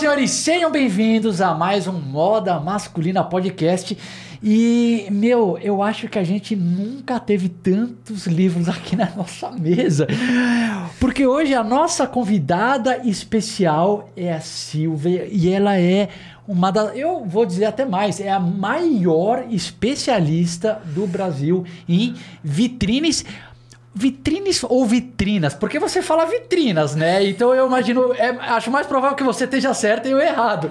senhores, sejam bem-vindos a mais um Moda Masculina Podcast. E, meu, eu acho que a gente nunca teve tantos livros aqui na nossa mesa. Porque hoje a nossa convidada especial é a Silvia e ela é uma das. Eu vou dizer até mais, é a maior especialista do Brasil em vitrines. Vitrines ou vitrinas? Porque você fala vitrinas, né? Então eu imagino, é, acho mais provável que você esteja certo e eu errado.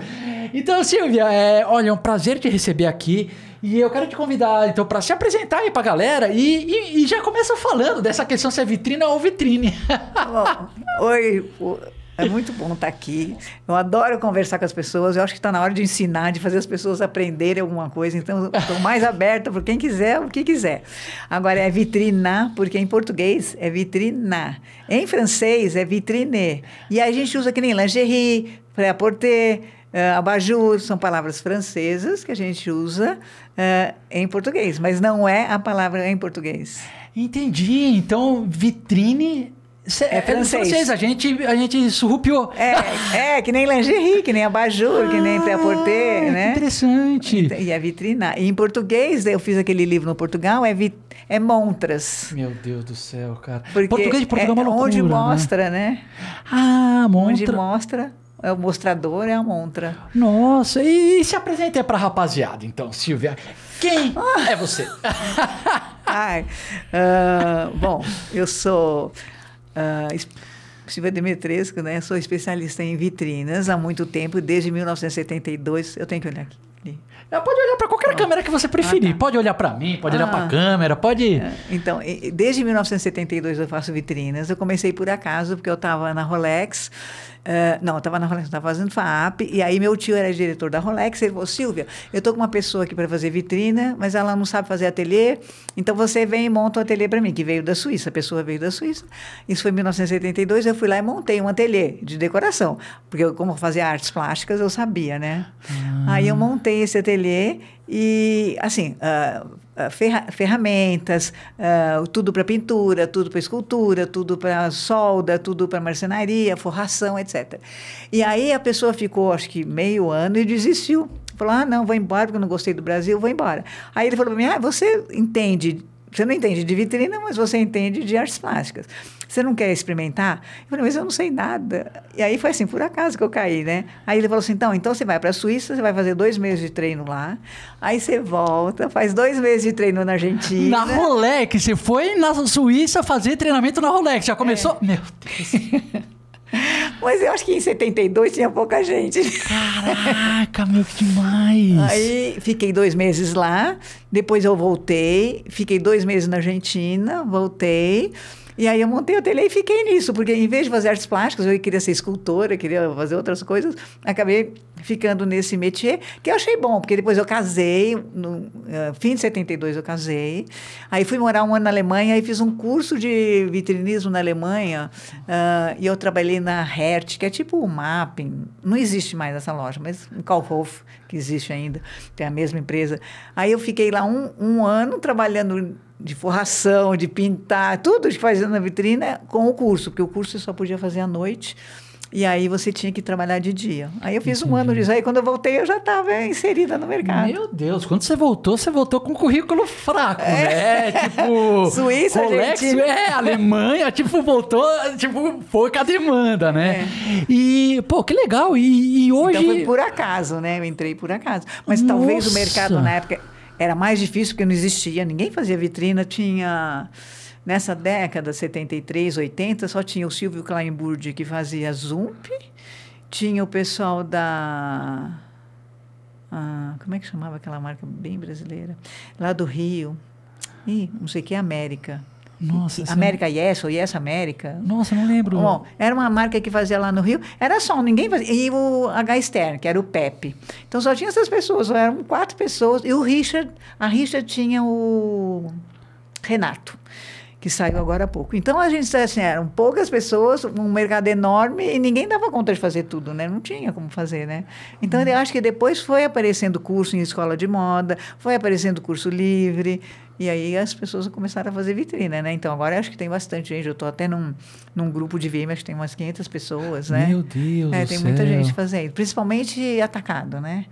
Então, Silvia, é, olha, é um prazer te receber aqui. E eu quero te convidar, então, para se apresentar aí pra galera e, e, e, já começa falando dessa questão se é vitrina ou vitrine. Bom, oi, é muito bom estar aqui. Eu adoro conversar com as pessoas. Eu acho que está na hora de ensinar, de fazer as pessoas aprenderem alguma coisa. Então, estou mais aberta para quem quiser, o que quiser. Agora, é vitrina, porque em português é vitrina. Em francês é vitrine. E aí a gente usa que nem lingerie, pré-à-porter, uh, abajur. São palavras francesas que a gente usa uh, em português. Mas não é a palavra em português. Entendi. Então, vitrine é, é francês. francês. A gente, a gente surrupiou. É, é, que nem lingerie, que nem abajur, ah, que nem pré-porter, né? Interessante. E é vitrina. E em português, eu fiz aquele livro no Portugal, é, vit, é montras. Meu Deus do céu, cara. Porque português de Portugal é, é uma loucura, Onde né? mostra, né? né? Ah, montra. Onde mostra... É o mostrador, é a montra. Nossa, e, e se apresenta aí pra rapaziada, então, Silvia. Quem ah. é você? Ai, uh, bom, eu sou Uh, Silvia Demetresco, né? Sou especialista em vitrinas há muito tempo, desde 1972. Eu tenho que olhar aqui. Pode olhar para qualquer câmera que você preferir. Ah, tá. Pode olhar para mim, pode ah, olhar para a câmera, pode. É, então, desde 1972 eu faço vitrinas. Eu comecei por acaso, porque eu estava na Rolex Uh, não, eu estava na Rolex, estava fazendo FAAP, e aí meu tio era diretor da Rolex, ele falou, Silvia, eu estou com uma pessoa aqui para fazer vitrina, mas ela não sabe fazer ateliê, então você vem e monta um ateliê para mim, que veio da Suíça, a pessoa veio da Suíça. Isso foi em 1972, eu fui lá e montei um ateliê de decoração, porque eu, como eu fazia artes plásticas, eu sabia, né? Ah. Aí eu montei esse ateliê e, assim, uh, ferra ferramentas, uh, tudo para pintura, tudo para escultura, tudo para solda, tudo para marcenaria, forração, etc. E aí a pessoa ficou, acho que meio ano e desistiu. Falou: ah, não, vou embora porque eu não gostei do Brasil, vou embora. Aí ele falou para mim: ah, você entende você não entende de vitrina, mas você entende de artes plásticas. Você não quer experimentar? Eu falei, mas eu não sei nada. E aí foi assim, por acaso que eu caí, né? Aí ele falou assim, então, então você vai para a Suíça, você vai fazer dois meses de treino lá. Aí você volta, faz dois meses de treino na Argentina. Na Rolex, você foi na Suíça fazer treinamento na Rolex. Já começou? É. Meu Deus. Mas eu acho que em 72 tinha pouca gente. Caraca, meu, que demais! Aí fiquei dois meses lá, depois eu voltei, fiquei dois meses na Argentina, voltei. E aí eu montei o ateliê e fiquei nisso, porque em vez de fazer artes plásticas, eu queria ser escultora, queria fazer outras coisas, acabei ficando nesse métier, que eu achei bom, porque depois eu casei, no uh, fim de 72 eu casei, aí fui morar um ano na Alemanha e fiz um curso de vitrinismo na Alemanha, uh, e eu trabalhei na Hertz, que é tipo o Mapping, não existe mais essa loja, mas em Kaufhof, que existe ainda, tem a mesma empresa. Aí eu fiquei lá um, um ano trabalhando de forração, de pintar, tudo que fazia na vitrina com o curso, porque o curso você só podia fazer à noite. E aí você tinha que trabalhar de dia. Aí eu fiz Entendi. um ano disso. Aí quando eu voltei, eu já estava inserida no mercado. Meu Deus, quando você voltou, você voltou com um currículo fraco, é. né? Tipo. Suíça, gente... é, Alemanha, tipo, voltou, tipo, foi com a demanda, né? É. E, pô, que legal. E, e hoje. Então foi por acaso, né? Eu entrei por acaso. Mas Nossa. talvez o mercado na época era mais difícil porque não existia, ninguém fazia vitrina, tinha nessa década 73, 80, só tinha o Silvio Kleinburg que fazia Zump, tinha o pessoal da ah, como é que chamava aquela marca bem brasileira? Lá do Rio. Ih, não sei o que, América. Nossa, América não... Yes ou Yes América. Nossa, não lembro. Bom, era uma marca que fazia lá no Rio. Era só, ninguém fazia. E o H Stern, que era o Pepe. Então só tinha essas pessoas, eram quatro pessoas. E o Richard, a Richard tinha o Renato. Que saiu agora há pouco. Então a gente assim, eram poucas pessoas, um mercado enorme e ninguém dava conta de fazer tudo, né? Não tinha como fazer, né? Então eu acho que depois foi aparecendo curso em escola de moda, foi aparecendo curso livre. E aí as pessoas começaram a fazer vitrine, né? Então agora eu acho que tem bastante gente. Eu estou até num, num grupo de VM, acho que tem umas 500 pessoas, né? Meu Deus é, do tem céu. muita gente fazendo, principalmente atacado, né?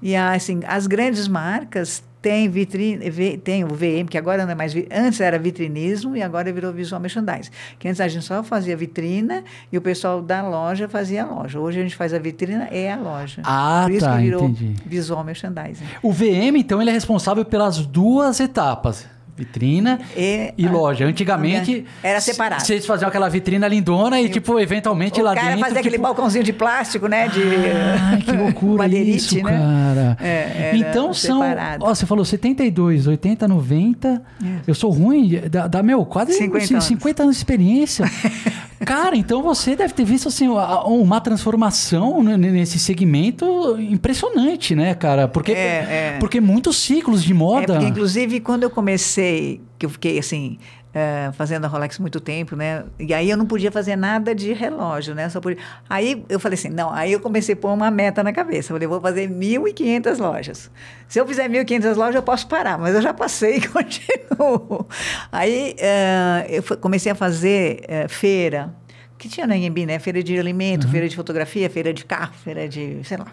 E assim, as grandes marcas têm vitrine, tem o VM, que agora não é mais, antes era vitrinismo e agora virou visual merchandising. Que antes a gente só fazia vitrina e o pessoal da loja fazia a loja. Hoje a gente faz a vitrina e a loja. Ah, Por isso tá, que virou entendi. visual merchandising. O VM, então, ele é responsável pelas duas etapas. Vitrina E, e loja. Antigamente... Era separado. Vocês faziam aquela vitrina lindona e, tipo, eventualmente O lá cara dentro... fazia aquele tipo, balcãozinho de plástico, né? De Ai, que loucura isso, né? cara. É, então são... separado. Ó, você falou 72, 80, 90. Eu sou ruim, dá, dá, meu, quase 50 50, anos. 50 anos de experiência. cara, então você deve ter visto, assim, uma transformação nesse segmento impressionante, né, cara? Porque, É, é. porque muitos ciclos de É, moda... porque, inclusive, quando eu comecei, que eu fiquei assim, eh, fazendo a Rolex muito tempo, né? E aí eu não podia fazer nada de relógio, né? Só podia... Aí eu falei assim, não, aí eu comecei a pôr uma meta na cabeça. Eu falei, vou fazer 1.500 lojas. Se eu fizer 1.500 lojas, eu posso parar, mas eu já passei e continuo. Aí eh, eu comecei a fazer eh, feira, que tinha na Anhembi, né? Feira de alimento, feira de fotografia, feira de carro, feira de, sei lá,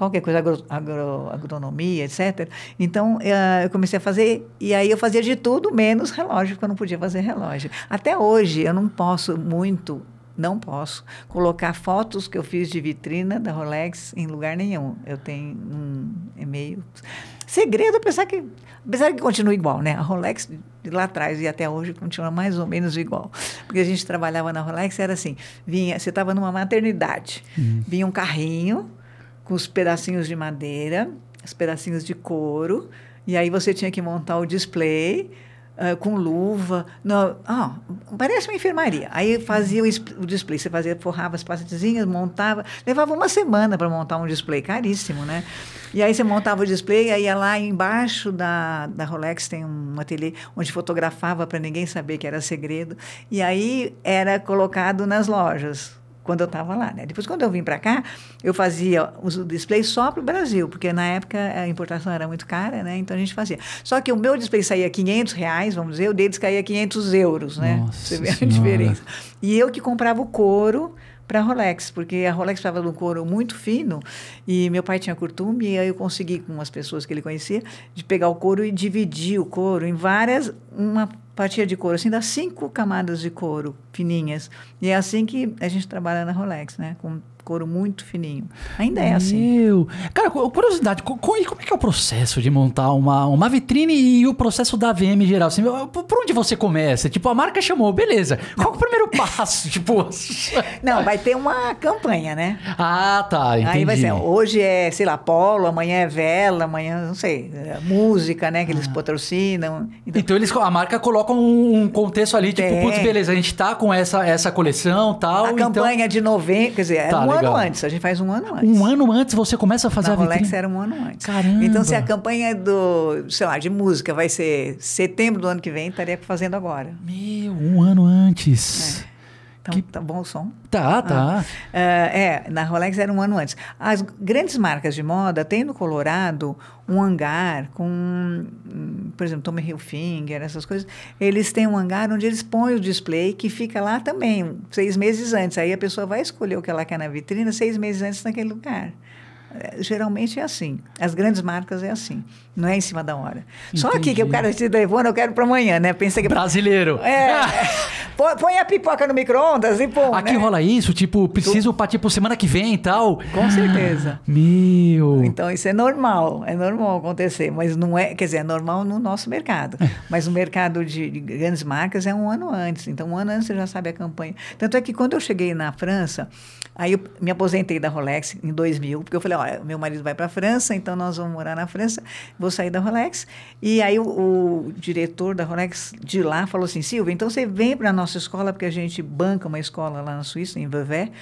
qualquer coisa, agro, agro- agronomia, etc. Então, eh, eu comecei a fazer, e aí eu fazia de tudo, menos relógio, porque eu não podia fazer relógio. Até hoje, eu não posso muito, não posso, colocar fotos que eu fiz de vitrina da Rolex em lugar nenhum. Eu tenho um e-mail. Segredo, apesar que, apesar que continua igual, né? A Rolex de lá atrás e até hoje continua mais ou menos igual. Porque a gente trabalhava na Rolex, era assim, vinha, você estava numa maternidade, vinha um carrinho, com os pedacinhos de madeira, os pedacinhos de couro, e aí você tinha que montar o display ah, com luva. Não, ah, parece uma enfermaria. Aí fazia o, o display, você fazia, forrava as pastezinhas, montava. Levava uma semana para montar um display, caríssimo, né? E aí você montava o display, aí ia lá embaixo da, da Rolex tem um ateliê onde fotografava para ninguém saber que era segredo. E aí era colocado nas lojas quando eu estava lá, né? Depois, quando eu vim para cá, eu fazia os displays só para o Brasil, porque na época a importação era muito cara, né? Então a gente fazia. Só que o meu display saía 500 reais, vamos dizer, o deles caía 500 euros, né? Nossa Você vê a Senhora. diferença. E eu que comprava o couro para a Rolex, porque a Rolex estava num couro muito fino e meu pai tinha costume e aí eu consegui com as pessoas que ele conhecia de pegar o couro e dividir o couro em várias uma fatia de couro, assim, dá cinco camadas de couro fininhas. E é assim que a gente trabalha na Rolex, né? Com couro muito fininho. Ainda é assim. Meu. Cara, cu- curiosidade, co- co- como é que é o processo de montar uma, uma vitrine e o processo da VM geral? Assim, por onde você começa? Tipo, a marca chamou, beleza. Qual é o primeiro passo? tipo. Não, vai ter uma campanha, né? ah, tá. Entendi. Aí vai ser, hoje é, sei lá, polo, amanhã é vela, amanhã, não sei, é música, né? Que eles patrocinam. Então, Então eles, a marca coloca um, um contexto ali, tipo, Tem. putz, beleza, a gente tá com essa, essa coleção tal. a então, campanha de novembro, quer dizer, é Tá, um legal. ano antes, a gente faz um ano antes. Um ano antes você começa a fazer Na a Rolex vitrine. era um ano antes. Caramba. Então, se a campanha do, sei lá, de música vai ser setembro do ano que vem, estaria fazendo agora. Meu, um ano antes. Então, Que- tá bom o som? Tá, tá. Ah, é, na Rolex era um ano antes. As grandes marcas de moda têm no Colorado um hangar com, por exemplo, Tommy Hilfiger, essas coisas. Eles têm um hangar onde eles põem o display que fica lá também, seis meses antes. Aí a pessoa vai escolher o que ela quer na vitrine seis meses antes naquele lugar. É, Geralmente é assim. As grandes marcas é assim. Não é em cima da hora. Só aqui que o Entendi. cara te levando, eu quero para amanhã, né? Pensa que. Brasileiro. É, põe, a pipoca no micro-ondas e pô. Aqui né? rola isso, tipo, preciso pra, tipo, semana que vem e tal. Com certeza. Meu. Então, isso é normal, é normal acontecer, mas não é, quer dizer, é normal no nosso mercado. Mas o mercado de, de grandes marcas é um ano antes. Então, um ano antes você já sabe a campanha. Tanto é que quando eu cheguei na França, aí eu me aposentei da Rolex em 2000, porque eu falei, olha, meu marido vai para a França, então nós vamos morar na França, vou sair da Rolex. E aí o, o diretor da Rolex de lá falou assim, Silvia, então você vem para a nossa escola, porque a gente banca uma escola lá na Suíça, em Vevey,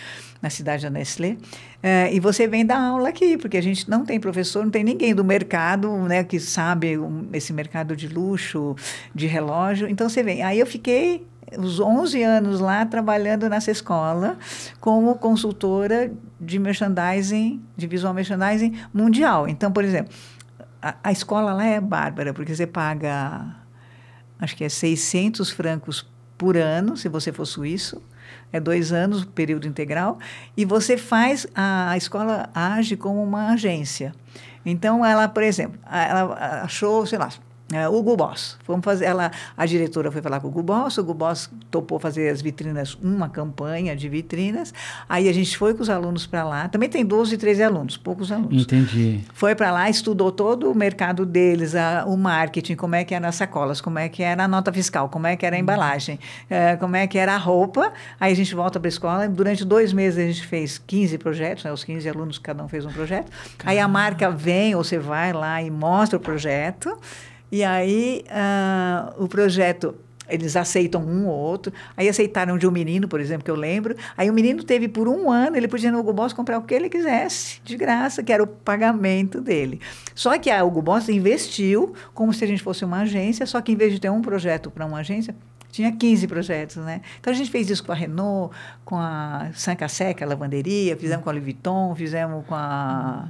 na cidade da Nestlé, é, e você vem dar aula aqui, porque a gente não tem professor, não tem ninguém do mercado, né, que sabe um, esse mercado de luxo, de relógio. Então você vem. Aí eu fiquei os 11 anos lá trabalhando nessa escola como consultora de merchandising, de visual merchandising mundial. Então, por exemplo, a, a escola lá é bárbara, porque você paga, acho que é 600 francos por ano, se você for suíço, é dois anos, período integral, e você faz, a, a escola age como uma agência. Então, ela, por exemplo, ela achou, sei lá, é, Hugo Boss. Vamos fazer, ela, a diretora foi falar com o Hugo Boss, o Hugo Boss topou fazer as vitrinas, uma campanha de vitrinas. Aí a gente foi com os alunos para lá. Também tem 12, 13 alunos, poucos alunos. Entendi. Foi para lá, estudou todo o mercado deles, a, o marketing, como é que era as sacolas, como é que era a nota fiscal, como é que era a embalagem, é, como é que era a roupa. Aí a gente volta para a escola. Durante dois meses a gente fez 15 projetos, né, os 15 alunos, cada um fez um projeto. Caramba. Aí a marca vem, ou você vai lá e mostra o projeto. E aí uh, o projeto eles aceitam um ou outro. Aí aceitaram de um menino, por exemplo, que eu lembro. Aí o menino teve por um ano, ele podia no Hugo Boss comprar o que ele quisesse, de graça, que era o pagamento dele. Só que a Hugo Boss investiu como se a gente fosse uma agência, só que em vez de ter um projeto para uma agência, tinha 15 projetos, né? Então a gente fez isso com a Renault, com a Sancassec, a lavanderia, fizemos com a Louis Vuitton, fizemos com a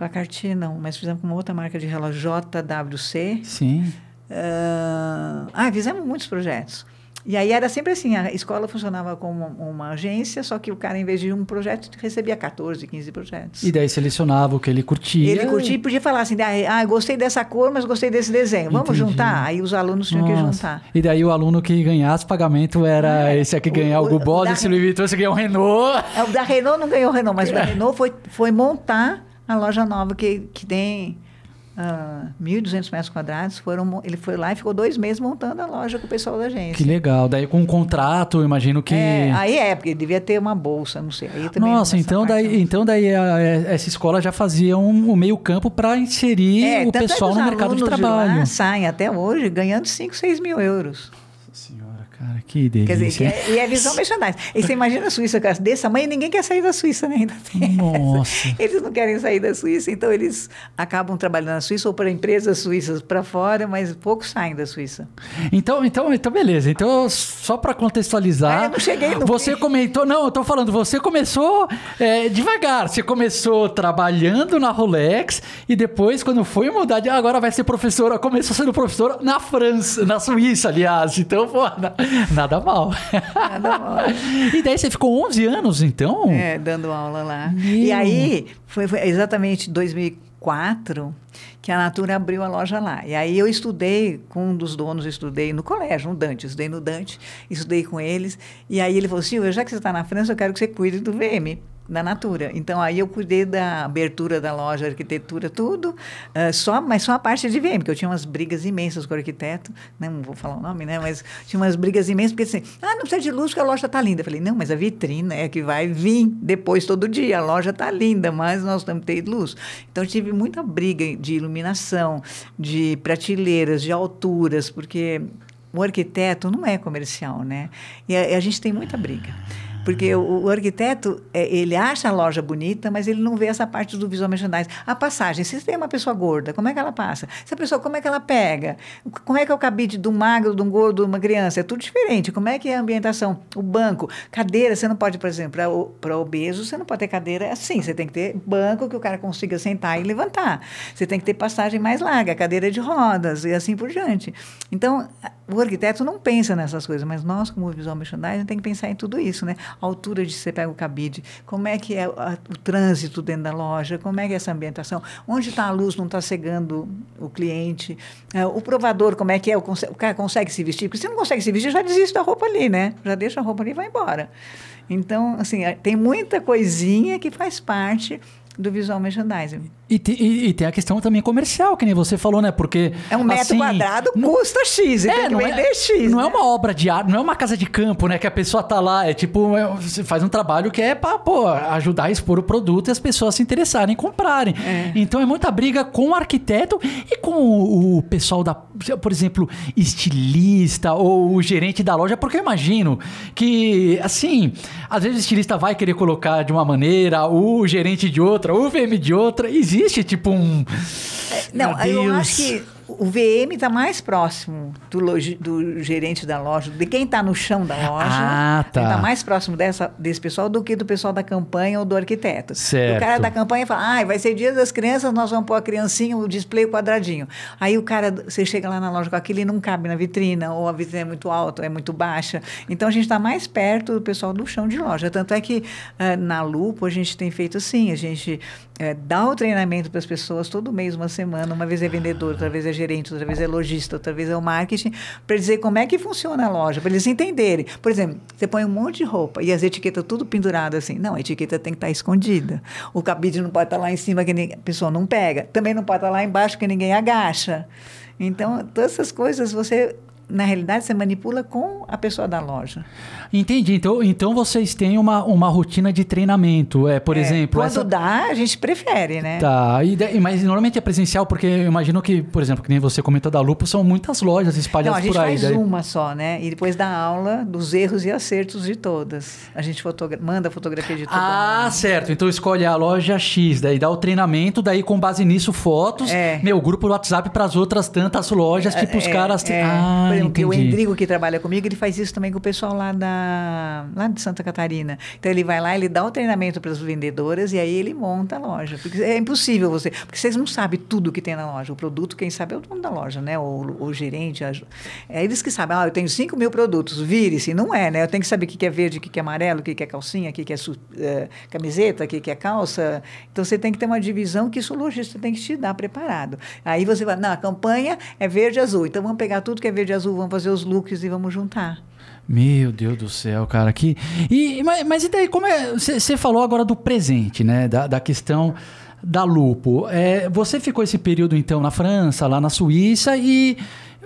com a Cartier, não, mas fizemos com uma outra marca de relógio, JWC. Sim. Uh, ah, fizemos muitos projetos. E aí era sempre assim, a escola funcionava como uma agência, só que o cara, em vez de um projeto, recebia 14, 15 projetos. E daí selecionava o que ele curtia. Ele curtia e podia falar assim, ah, gostei dessa cor, mas gostei desse desenho. Vamos Entendi. juntar? Aí os alunos tinham Nossa. que juntar. E daí o aluno que ganhasse pagamento era é, esse aqui ganhar o, o Gubol, esse Louis Vuitton, esse ganhou o Renault. É, o da Renault não ganhou o Renault, mas o da Renault foi, foi montar a loja nova que, que tem uh, 1.200 metros quadrados. Foram, ele foi lá e ficou dois meses montando a loja com o pessoal da agência. Que legal. Daí com um contrato, imagino que... É, aí é, porque devia ter uma bolsa, não sei. Aí também Nossa, então daí, então daí a, a, essa escola já fazia um, um meio campo para inserir é, o pessoal no mercado de trabalho. De lá saem até hoje ganhando 5, 6 mil euros. Cara, que delícia. Quer dizer, que é, e é visão merchandising. E você imagina a Suíça desse tamanho, ninguém quer sair da Suíça, né? Ainda Nossa. Eles não querem sair da Suíça, então eles acabam trabalhando na Suíça ou para empresas suíças para fora, mas poucos saem da Suíça. Então, então, então beleza. Então, só para contextualizar. Ah, eu não cheguei no Você fim. comentou, não, eu estou falando, você começou é, devagar. Você começou trabalhando na Rolex e depois, quando foi mudar de agora vai ser professora, começou sendo professora na França, na Suíça, aliás. Então, pô, Nada mal. Nada mal. e daí você ficou 11 anos, então? É, dando aula lá. Meu. E aí, foi, foi exatamente 2004 que a Natura abriu a loja lá. E aí eu estudei com um dos donos, estudei no colégio, no Dante, estudei no Dante, estudei com eles. E aí ele falou, Silvia, já que você está na França, eu quero que você cuide do VM da Natura. Então aí eu cuidei da abertura da loja, arquitetura, tudo, uh, só, mas só a parte de VM, porque eu tinha umas brigas imensas com o arquiteto, né? não vou falar o nome, né? Mas tinha umas brigas imensas, porque assim, ah, não precisa de luz, porque a loja está linda. Eu falei, não, mas a vitrine é que vai vir depois todo dia, a loja está linda, mas nós temos que ter luz. Então tive muita briga de iluminação, de prateleiras, de alturas, porque o arquiteto não é comercial, né? E a, a gente tem muita briga. Porque o, o, arquiteto, é, ele acha a loja bonita, mas ele não vê essa parte do visual merchandising. A passagem, se tem uma pessoa gorda, como é que ela passa? Se a pessoa, como é que ela pega? Como é que é o cabide de um magro, de um gordo, de uma criança? É tudo diferente. Como é que é a ambientação? O banco, cadeira, você não pode, por exemplo, para obeso, você não pode ter cadeira assim. Você tem que ter banco que o cara consiga sentar e levantar. Você tem que ter passagem mais larga, cadeira de rodas e assim por diante. Então, o arquiteto não pensa nessas coisas, mas nós, como visual merchandising, tem que pensar em tudo isso, né? A altura de você pega o cabide, como é que é o trânsito dentro da loja, como é que é essa ambientação, onde está a luz, não está cegando o cliente, é, o provador, como é que é, o, o cara consegue se vestir, porque se não consegue se vestir, já desiste da roupa ali, né? Já deixa a roupa ali e vai embora. Então, assim, é, tem muita coisinha que faz parte do visual merchandising. E, te, e, e, tem a questão também comercial, que nem você falou, né? Porque. É um metro assim, quadrado, custa X, é, vender é, X. Não né? é uma obra de arte, não é uma casa de campo, né? Que a pessoa tá lá, é tipo, é, você faz um trabalho que é pra, pô, ajudar a expor o produto e as pessoas se interessarem em comprarem. É. Então é muita briga com o arquiteto e com o, o pessoal da, por exemplo, estilista ou o gerente da loja, porque eu imagino que, assim, às vezes o estilista vai querer colocar de uma maneira, o gerente de outra, o VM de outra. Existe, tipo, um. É, não, eu acho que o VM está mais próximo do, do, gerente da loja, de quem está no chão da loja. Ah, tá. Está mais próximo dessa, desse pessoal do que do pessoal da campanha ou do arquiteto. Certo. O cara da campanha fala, ah, vai ser dia das crianças, nós vamos pôr a criancinha, o display quadradinho. Aí o cara, você chega lá na loja com aquilo e não cabe na vitrina, ou a vitrina é muito alta, é muito baixa. Então a gente está mais perto do pessoal do chão de loja. Tanto é que uh, na Lupo a gente tem feito assim, a gente uh, dá o treinamento para as pessoas todo mês, uma semana, uma vez é vendedor, outra vez é gerente, outra vez é lojista, outra vez é o marketing, para dizer como é que funciona a loja, para eles entenderem. Por exemplo, você põe um monte de roupa e as etiquetas tudo pendurado assim. Não, a etiqueta tem que estar tá escondida. O cabide não pode estar tá lá em cima que a pessoa não pega. Também não pode estar tá lá embaixo que ninguém agacha. Então, todas essas coisas você na realidade, você manipula com a pessoa da loja. Entendi. Então, então vocês têm uma, uma rotina de treinamento. É, por é, exemplo. Quando essa... dá, a gente prefere, né? Tá. E, mas normalmente é presencial, porque eu imagino que, por exemplo, que nem você comentou da Lupo, são muitas lojas espalhadas por aí. A gente faz daí. uma só, né? E depois dá aula dos erros e acertos de todas. A gente fotogra manda fotografia de todas. Ah, mundo. certo. Então escolhe a loja X, daí dá o treinamento, daí com base nisso, fotos. É. Meu, grupo do WhatsApp para as outras tantas lojas, tipo os é, caras. É. Ah, exemplo, o Endrigo que trabalha comigo, ele faz isso também com o pessoal lá da lá de Santa Catarina. Então ele vai lá, ele dá o treinamento para as vendedoras e aí ele monta a loja. Porque é impossível você, porque vocês não sabem tudo que tem na loja. O produto, quem sabe é o dono da loja, né? O, o gerente, a, é eles que sabem. Ah, eu tenho 5 mil produtos, vire-se. Não é, né? Eu tenho que saber o que é verde, o que é amarelo, o que é calcinha, o que é é, camiseta, o que é calça. Então você tem que ter uma divisão que isso o lojista tem que te dar preparado. Aí você vai, não, a campanha é verde e azul. Então vamos pegar tudo que é verde e azul, vamos fazer os looks e vamos juntar. Meu Deus do céu, cara. Que... E, mas, mas e daí, como é. Você falou agora do presente, né? Da, da questão da Lupo. É, você ficou esse período, então, na França, lá na Suíça e.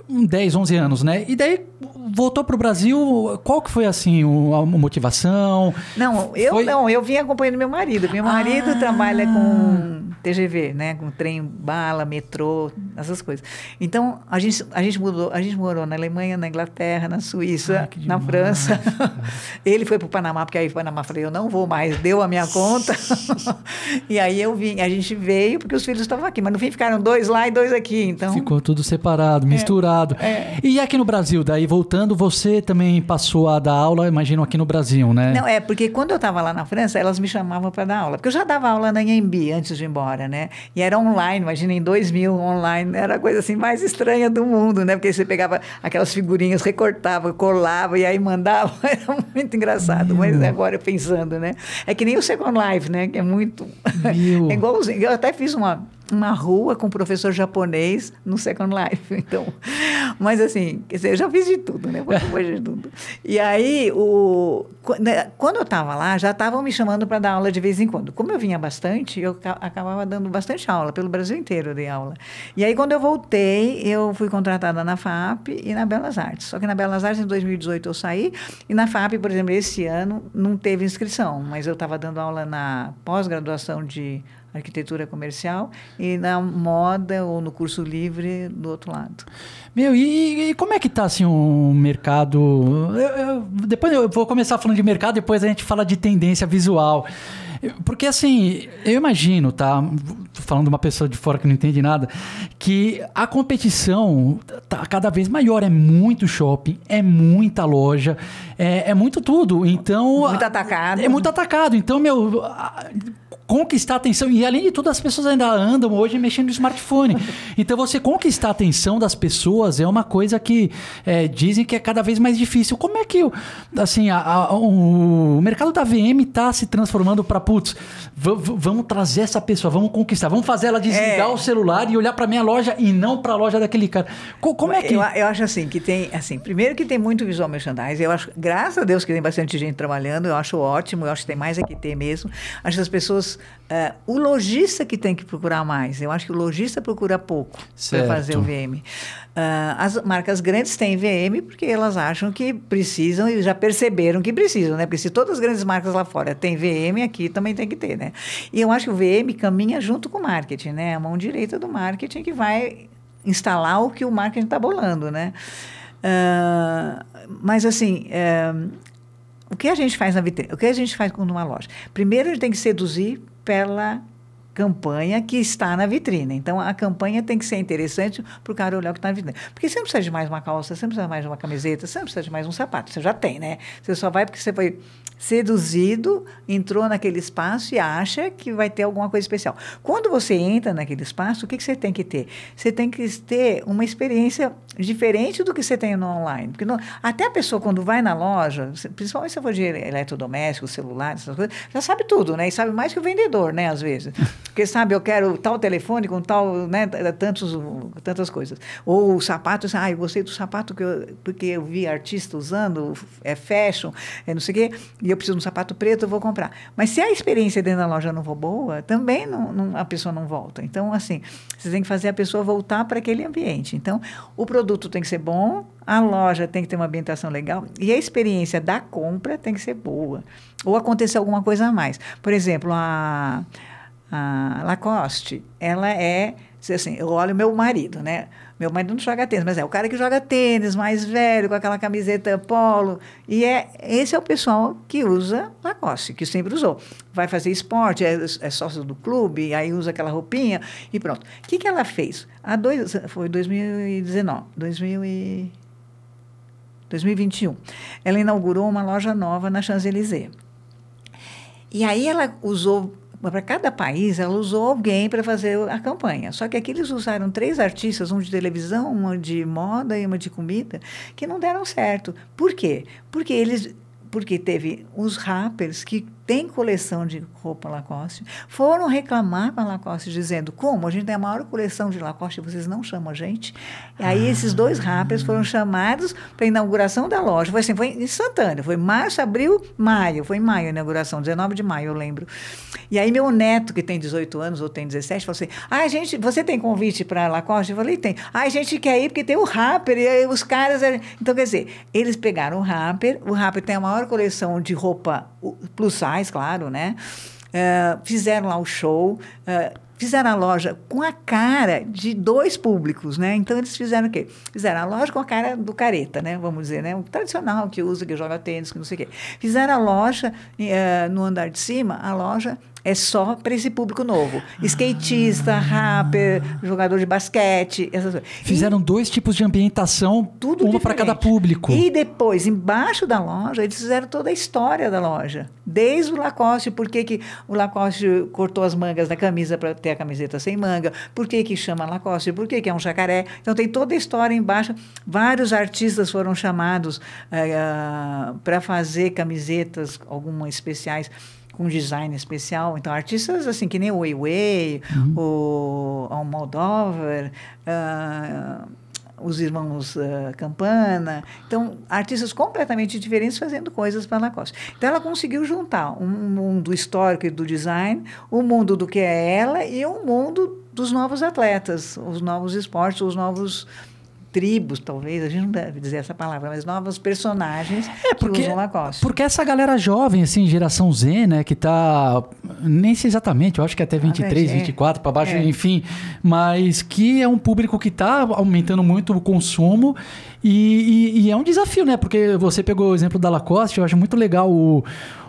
10, 11 anos, né? E daí voltou para o Brasil. Qual que foi assim a motivação? Não, eu foi... não. Eu vim acompanhando meu marido. Meu marido ah. trabalha com TGV, né? Com trem, bala, metrô, essas coisas. Então, a gente, a gente mudou, a gente morou na Alemanha, na Inglaterra, na Suíça, na França. Ele foi para o Panamá, porque aí o Panamá falei, eu não vou mais, deu a minha conta. e aí eu vim, a gente veio, porque os filhos estavam aqui, mas no fim ficaram dois lá e dois aqui, então... Ficou tudo separado, misturado. É, é. E aqui no Brasil, daí voltando, você também passou a dar aula, imagino, aqui no Brasil, né? Não, é, porque quando eu estava lá na França, elas me chamavam para dar aula, porque eu já dava aula na Inhembi antes de ir embora hora, né? E era online, imagina, em 2000 online, era a coisa assim mais estranha do mundo, né? Porque você pegava aquelas figurinhas, recortava, colava e aí mandava, era muito engraçado. Meu. Mas agora pensando, né? É que nem o Second Life, né? Que é muito... É igualzinho. Eu até fiz uma uma rua com um professor japonês no Second Life. Então, mas assim, quer dizer, eu já fiz de tudo, né? de tudo. E aí, o, né, quando eu estava lá, já estavam me chamando para dar aula de vez em quando. Como eu vinha bastante, eu acabava dando bastante aula, pelo Brasil inteiro eu dei aula. E aí, quando eu voltei, eu fui contratada na FAP e na Belas Artes. Só que na Belas Artes, em 2018, eu saí, e na FAP, por exemplo, esse ano, não teve inscrição, mas eu estava dando aula na pós-graduação de arquitetura comercial e na moda ou no curso livre do outro lado. Meu, e, e como é que está assim o mercado? Eu, eu, depois eu vou começar falando de mercado, depois a gente fala de tendência visual. Porque assim, eu imagino, tá? Falando de uma pessoa de fora que não entende nada, que a competição tá cada vez maior. É muito shopping, é muita loja, é, é muito tudo. Então. Muito atacado. É muito atacado. Então, meu conquistar a atenção. E além de tudo, as pessoas ainda andam hoje mexendo no smartphone. Então, você conquistar a atenção das pessoas é uma coisa que é, dizem que é cada vez mais difícil. Como é que assim, a, a, o, o mercado da VM está se transformando para, putz, vamos trazer essa pessoa, vamos conquistar, vamos fazer ela desligar é. o celular e olhar para minha loja e não para a loja daquele cara. como é que. Eu, eu, acho assim, que tem, assim, primeiro que tem muito visual merchandising, eu acho, graças a Deus que tem bastante gente trabalhando, eu acho ótimo, eu acho que tem mais é que ter mesmo. Acho que as pessoas uh, o lojista que tem que procurar mais. Eu acho que o lojista procura pouco para fazer o VM. Uh, as marcas grandes têm VM porque elas acham que precisam e já perceberam que precisam, né? Porque se todas as grandes marcas lá fora têm VM, aqui também tem que ter, né? E eu acho que o VM caminha junto com o marketing, né? A mão direita do marketing que vai instalar o que o marketing está bolando, né? Uh, mas assim, uh, o que a gente faz na vitrine? O que a gente faz numa loja? Primeiro, a gente tem que seduzir pela campanha que está na vitrine. Então, a campanha tem que ser interessante para o cara olhar o que está na vitrine. Porque você não precisa de mais uma calça, você não precisa de mais uma camiseta, você não precisa de mais um sapato. Você já tem, né? Você só vai porque você foi seduzido, entrou naquele espaço e acha que vai ter alguma coisa especial. Quando você entra naquele espaço, o que, que você tem que ter? Você tem que ter uma experiência diferente do que você tem no online. Porque no, até a pessoa, quando vai na loja, principalmente se for de eletrodoméstico, celular, essas coisas, já sabe tudo, né? E sabe mais que o vendedor, né? Às vezes. Porque sabe, eu quero tal telefone com tal, né? Tantos, tantas coisas. Ou o sapato, ah, eu gostei do sapato que eu, porque eu vi artista usando, é fashion, é não sei o quê e eu preciso de um sapato preto, eu vou comprar. Mas se a experiência dentro da loja não for boa, também não, não, a pessoa não volta. Então, assim, você tem que fazer a pessoa voltar para aquele ambiente. Então, o produto tem que ser bom, a loja tem que ter uma ambientação legal e a experiência da compra tem que ser boa. Ou acontecer alguma coisa a mais. Por exemplo, a, a Lacoste, ela é assim, eu olho meu marido, né? Meu marido não joga tênis, mas é o cara que joga tênis, mais velho, com aquela camiseta polo. E é, esse é o pessoal que usa Lacoste, que sempre usou. Vai fazer esporte, é, é sócio do clube, aí usa aquela roupinha e pronto. O que, que ela fez? Há dois, foi 2019, 2000 e, 2021. Ela inaugurou uma loja nova na Champs-Élysées. E aí ela usou para cada país, ela usou alguém para fazer a campanha. Só que aqui eles usaram três artistas, um de televisão, uma de moda e uma de comida, que não deram certo. Por quê? Porque eles porque teve os rappers que têm coleção de roupa Lacoste, foram reclamar com a Lacoste dizendo: como? A gente tem a maior coleção de Lacoste vocês não chamam a gente? E aí esses dois rappers foram chamados para a inauguração da loja. Foi assim, foi instantâneo. Foi março, abril, maio. Foi em maio a inauguração, 19 de maio, eu lembro. E aí meu neto, que tem 18 anos ou tem 17, falou assim: ah, gente, você tem convite para Lacoste? Eu falei: tem. Ah, a gente quer ir porque tem o rapper e aí os caras. Então, quer dizer, eles pegaram o rapper, o rapper tem a maior coleção de roupa plus size, claro, né? Uh, fizeram lá o show, uh, fizeram a loja com a cara de dois públicos, né? Então eles fizeram o quê? Fizeram a loja com a cara do careta, né? Vamos dizer, né? O tradicional que usa, que joga tênis, que não sei o quê. Fizeram a loja uh, no andar de cima, a loja é só para esse público novo. Skatista, rapper, jogador de basquete, essas coisas. Fizeram e, dois tipos de ambientação, tudo uma para cada público. E depois, embaixo da loja, eles fizeram toda a história da loja. Desde o Lacoste, por que, que o Lacoste cortou as mangas da camisa para ter a camiseta sem manga, por que, que chama Lacoste, por que, que é um jacaré. Então tem toda a história embaixo. Vários artistas foram chamados uh, uh, para fazer camisetas, algumas especiais com design especial. Então, artistas assim que nem o Weiwei, uhum. o, o Moldover, uh, os irmãos uh, Campana. Então, artistas completamente diferentes fazendo coisas para a Lacoste. Então, ela conseguiu juntar um mundo histórico e do design, o um mundo do que é ela e o um mundo dos novos atletas, os novos esportes, os novos tribos, talvez, a gente não deve dizer essa palavra, mas novos personagens é porque, que usam Lacoste. Porque essa galera jovem, assim, geração Z, né, que tá, nem sei exatamente, eu acho que até 23, ah, é. 24 para baixo, é. enfim, mas que é um público que está aumentando muito o consumo e, e, e, é um desafio, né, porque você pegou o exemplo da Lacoste, eu acho muito legal o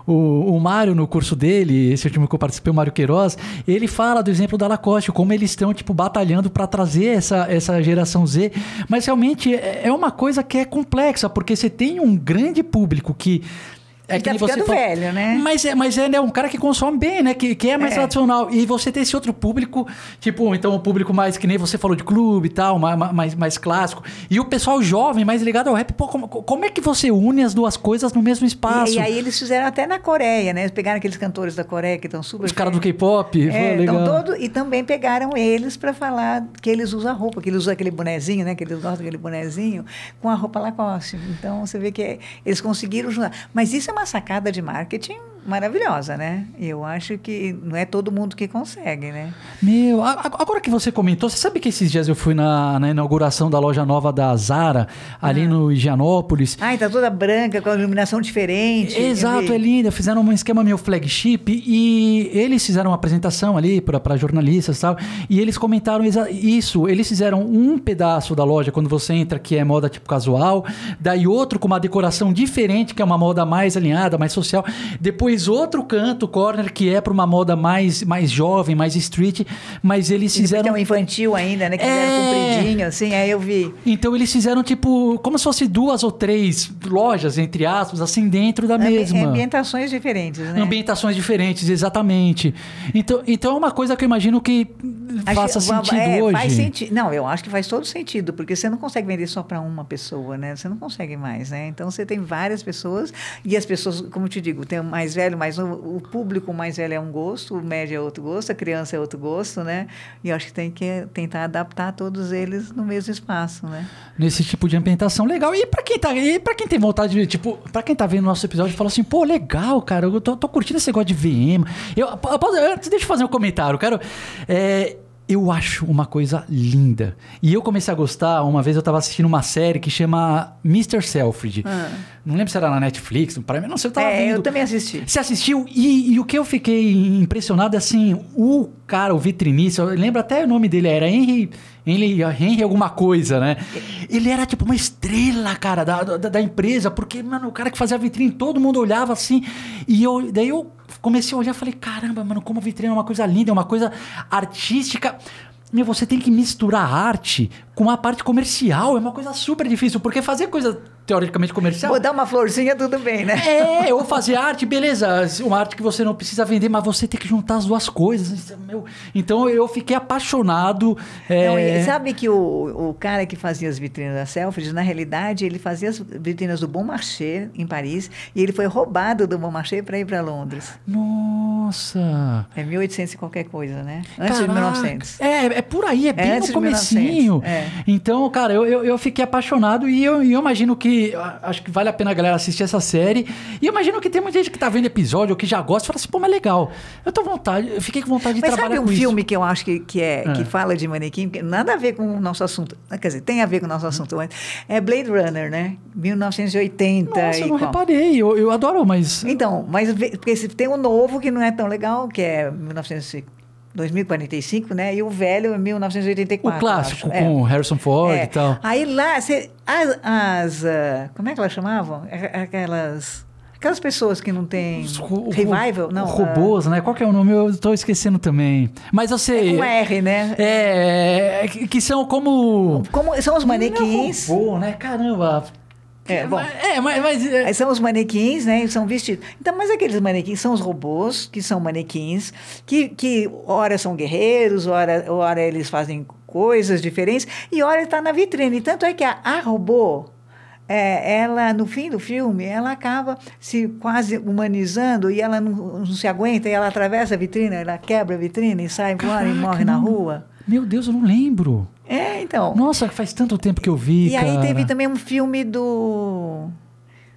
o, o Mário, no curso dele, esse último que eu participei, o Mário Queiroz, ele fala do exemplo da Lacoste, como eles estão, tipo, batalhando para trazer essa, essa geração Z. Mas realmente é, é uma coisa que é complexa, porque você tem um grande público que é que tá ficando fala, velho, né? Mas é, mas é né, um cara que consome bem, né? Que, que é mais é. tradicional. E você ter esse outro público, tipo, então o público mais que nem você falou de clube e tal, mais, mais, clássico. E o pessoal jovem, mais ligado ao rap. Pô, como, como é que você une as duas coisas no mesmo espaço? E, e aí eles fizeram até na Coreia, né? Eles pegaram aqueles cantores da Coreia que estão super. Os caras do K-pop. É, legal. Todo, e também pegaram eles para falar que eles usam a roupa, que eles usam aquele bonezinho, né? Que eles gostam daquele bonezinho com a roupa Lacoste. Então você vê que eles conseguiram juntar. Mas isso é uma sacada de marketing maravilhosa, né? Eu acho que não é todo mundo que consegue, né? Meu, agora que você comentou, você sabe que esses dias eu fui na, na inauguração da loja nova da Zara, ali ah. no Higienópolis. Ai, tá toda branca, com a iluminação diferente. Exato, é linda. Fizeram um esquema meio flagship e eles fizeram uma apresentação ali para jornalistas e tal. E eles comentaram isso. Eles fizeram um pedaço da loja quando você entra, que é moda tipo casual, daí outro com uma decoração diferente, que é uma moda mais alinhada, mais social. Depois outro canto, corner, que é para uma moda mais, mais jovem, mais street, mas eles fizeram. Tem um infantil ainda, né? Que é... compridinho, assim, aí eu vi. Então eles fizeram tipo, como se fosse duas ou três lojas, entre aspas, assim, dentro da mesma. Ambientações diferentes, né? Ambientações diferentes, exatamente. Então, então é uma coisa que eu imagino que faça acho, sentido é, hoje. Faz senti não, eu acho que faz todo sentido, porque você não consegue vender só para uma pessoa, né? Você não consegue mais, né? Então você tem várias pessoas e as pessoas, como eu te digo, tem mais velho, mais novo, o público mais velho é um gosto, o médio é outro gosto, a criança é outro gosto, né? E eu acho que tem que tentar adaptar todos eles no mesmo espaço, né? Nesse tipo de ambientação legal. E para quem tá, e para quem tem vontade de, tipo, para quem tá vendo nosso episódio fala assim, pô, legal, cara, eu tô, tô curtindo esse negócio de VM. Eu, eu, eu, deixa eu fazer um comentário, quero é, eu acho uma coisa linda. E eu comecei a gostar, uma vez eu estava assistindo uma série que chama Mr. Selfridge. Ah. Não lembro se era na Netflix, para mim, não sei, eu tava é, vendo. eu também assisti. Você assistiu? E, e, o que eu fiquei impressionado é assim, o cara, o vitrinista, eu lembro até o nome dele, era Henry, Henry, Henry alguma coisa, né? Ele era tipo uma estrela, cara, da, da, da empresa, porque, mano, o cara que fazia a vitrine, todo mundo olhava assim, e eu, daí eu comecei a olhar e falei, caramba, mano, como vitrine é uma coisa linda, é uma coisa artística. Meu, você tem que misturar arte com a parte comercial. É uma coisa super difícil, porque fazer coisa teoricamente comercial. Vou dar uma florzinha, tudo bem, né? É, ou fazer arte, beleza. Uma arte que você não precisa vender, mas você tem que juntar as duas coisas. Meu, então eu fiquei apaixonado. É... Não, sabe que o, o cara que fazia as vitrinas da Selfridges, na realidade, ele fazia as vitrinas do Bon Marché em Paris e ele foi roubado do Bon Marché para ir para Londres. Nossa! É 1800 e qualquer coisa, né? Antes Caraca. de 1900. É, é por aí, é bem é no comecinho. É. Então, cara, eu, eu, eu, fiquei apaixonado e eu, eu imagino que acho que vale a pena a galera assistir essa série. E imagino que tem muita gente que tá vendo episódio ou que já gosta e fala assim, pô, mas legal. Eu tô vontade, eu fiquei com vontade de mas trabalhar isso. Sabe um filme que eu acho que, que, é, que é. fala de manequim, que nada a ver com o nosso assunto. Quer dizer, tem a ver com o nosso assunto, mas é Blade Runner, né? 1980. Nossa, eu não qual. reparei, eu, eu adoro, mas... Então, mas porque tem um novo que não é tão legal, que é 1950. 2045, né? E o velho é 1984. O clássico, com é. Harrison Ford é. e tal. Aí lá, cê, as, as uh, como é que elas chamavam? Aquelas... Aquelas pessoas que não têm revival, não. Robôs, uh, né? Qual que é o nome? Eu estou esquecendo também. Mas eu sei. É com R, né? É, que são como. Como são os manequins. Não é robô, né? Caramba. É, bom. É, mas. mas é... São os manequins, né? São vestidos. Então, mas aqueles manequins são os robôs, que são manequins, que, que ora são guerreiros, ora, ora eles fazem coisas diferentes, e ora está na vitrine. Tanto é que a, a robô. É, ela no fim do filme ela acaba se quase humanizando e ela não, não se aguenta e ela atravessa a vitrine ela quebra a vitrine e sai voando e morre na rua meu Deus eu não lembro é, então. Nossa, faz tanto tempo que eu vi. E cara. aí teve também um filme do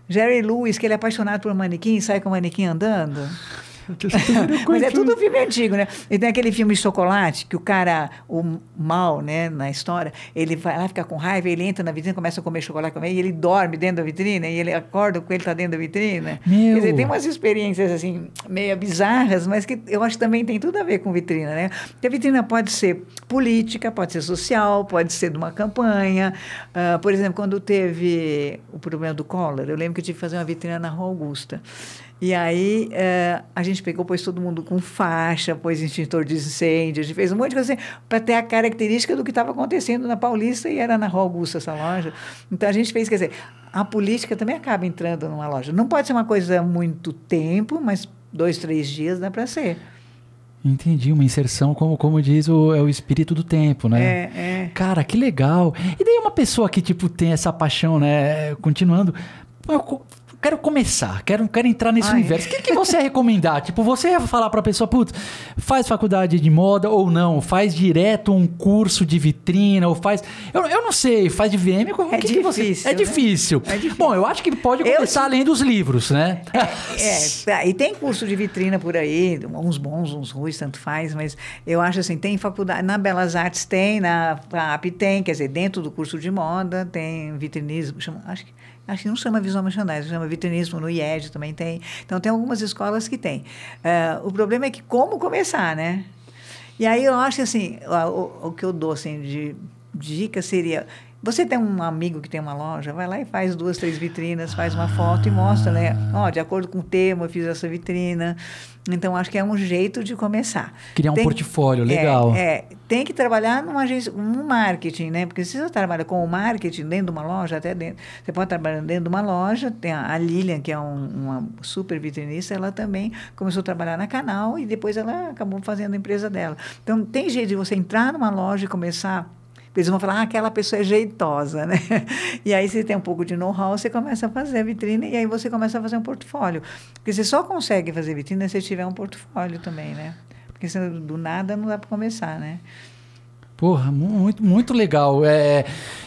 Jerry Lewis, que ele é apaixonado por um manequim e sai com o manequim andando. Mas é tudo filme antigo, né? E tem aquele filme chocolate que o cara, o mal, né, na história, ele vai lá ficar com raiva, ele entra na vitrine, começa a comer chocolate comer, e ele dorme dentro da vitrine, e ele acorda com ele tá dentro da vitrine. Meu. Quer dizer, tem umas experiências assim meio bizarras, mas que eu acho que também tem tudo a ver com vitrina, né? Porque a vitrina pode ser política, pode ser social, pode ser de uma campanha. Uh, por exemplo, quando teve o problema do Collor, eu lembro que eu tive que fazer uma vitrina na Rua Augusta. E aí é, a gente pegou, pôs todo mundo com faixa, pôs extintor de incêndio, a gente fez um monte de coisa assim, para ter a característica do que estava acontecendo na Paulista e era na Rua Augusta essa loja. Então a gente fez, quer dizer, a política também acaba entrando numa loja. Não pode ser uma coisa muito tempo, mas dois, três dias dá para ser. Entendi, uma inserção, como, como diz o, é o espírito do tempo, né? É, é. Cara, que legal. E daí uma pessoa que, tipo, tem essa paixão, né? Continuando, quero começar, quero, quero entrar nesse Ai. universo. O que, que você ia recomendar? tipo, você ia falar pra pessoa, putz, faz faculdade de moda ou não, faz direto um curso de vitrina, ou faz. Eu, eu não sei, faz de VM. o É que que você- difícil, É né? difícil. É difícil. Bom, eu acho que pode Eu começar além dos livros, né? É, tá, e tem curso de vitrina por aí, uns bons, uns ruins, tanto faz, mas eu acho assim, tem faculdade, na Belas Artes tem, na FAP tem, quer dizer, dentro do curso de moda tem vitrinismo, chama, acho que Acho que não chama visual merchandising, chama vitrinismo no IED também tem. Então, tem algumas escolas que tem. Eh, o problema é que como começar, né? E aí eu acho assim, o- o que eu dou assim, de dica seria... Você tem um amigo que tem uma loja, vai lá e faz duas, três vitrinas, faz uma foto e mostra, né? Ó, de acordo com o tema, eu fiz essa vitrina. Então, acho que é um jeito de começar. Criar um Tem- portfólio, é, legal. É, tem que trabalhar numa agência, um marketing, né? Porque se você trabalha com o marketing dentro de uma loja, até dentro, você pode trabalhar dentro de uma loja. Tem a, a Lilian, que é um- uma super vitrinista, ela também começou a trabalhar na Canal e depois ela acabou fazendo a empresa dela. Então, tem jeito de você entrar numa loja e começar. Eles vão falar, ah, aquela pessoa é jeitosa, né? E aí você tem um pouco de know-how, você começa a fazer a vitrine e aí você começa a fazer um portfólio. Porque você só consegue fazer vitrine se tiver um portfólio também, né? Porque do nada não dá para começar, né? Porra, mu- muito, muito legal. É,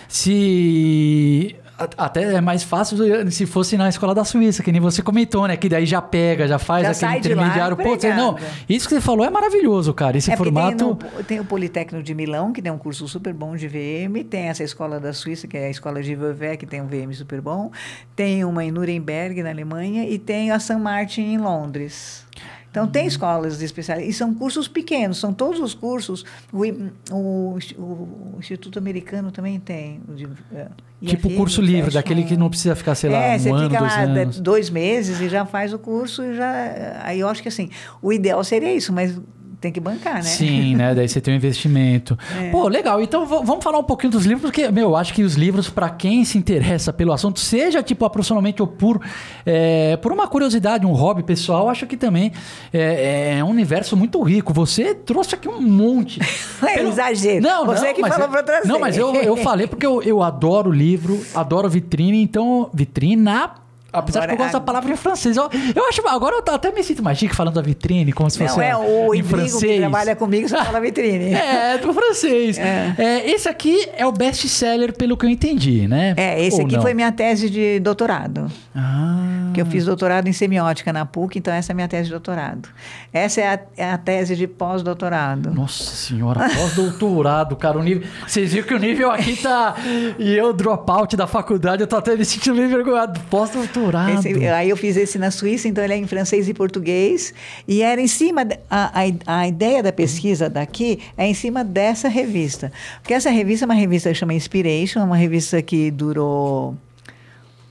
se. Até é mais fácil se fosse na escola da Suíça, que nem você comentou, né? Que daí já pega, já faz Já aquele lá intermediário. Pô, você- não, isso que você falou é maravilhoso, cara. Esse é formato. Tem, no- tem o Politécnico de Milão, que tem um curso super bom de VM, tem essa escola da Suíça, que é a escola de Vevey, que tem um VM super bom, tem uma em Nuremberg, na Alemanha, e tem a St. Martin em Londres. Então, tem escolas de especialidade, e são cursos pequenos, são todos os cursos. O, o, o Instituto Americano também tem. de, eh, Tipo IFM, curso livre, fecha daquele que não precisa ficar, sei lá, é, um você ano, fica dois lá anos. dois meses e já faz o curso e já. Aí eu acho que assim, o ideal seria isso, mas tem que bancar, né? Sim, né? Daí você tem um investimento. É. Pô, legal. Então vamos falar um pouquinho dos livros, porque, meu, eu acho que os livros, para quem se interessa pelo assunto, seja tipo profissionalmente ou por, é, por uma curiosidade, um hobby pessoal, acho que também é, é um universo muito rico. Você trouxe aqui um monte. É exagero. Não, Você não, que falou eu- pra trazer. Não, mas eu, eu falei porque eu, eu adoro livro, adoro vitrine, então vitrina. Apesar de que eu Agora, gosto da a- palavra em francês. Eu, eu acho. Agora eu até me sinto mais chique falando da vitrine, como se fosse Não, é o em Indigo que francês. trabalha comigo, você fala vitrine. É, do francês. É. É, esse aqui é o best-seller, pelo que eu entendi, né? É, esse Ou aqui não? foi minha tese de doutorado. Ah, Que eu fiz doutorado em semiótica na PUC, então essa é a minha tese de doutorado. Essa é a, é a tese de pós-doutorado. Nossa senhora, pós-doutorado, cara. O nível... Vocês viram que o nível aqui tá. E eu, dropout da faculdade, eu tô até me sentindo meio envergonhado. Pós-doutorado. Esse- aí eu fiz esse na Suíça, então ele é em francês e português. E era em cima. A, a, a ideia da pesquisa daqui é em cima dessa revista. Porque essa revista é uma revista que chama Inspiration, uma revista que durou.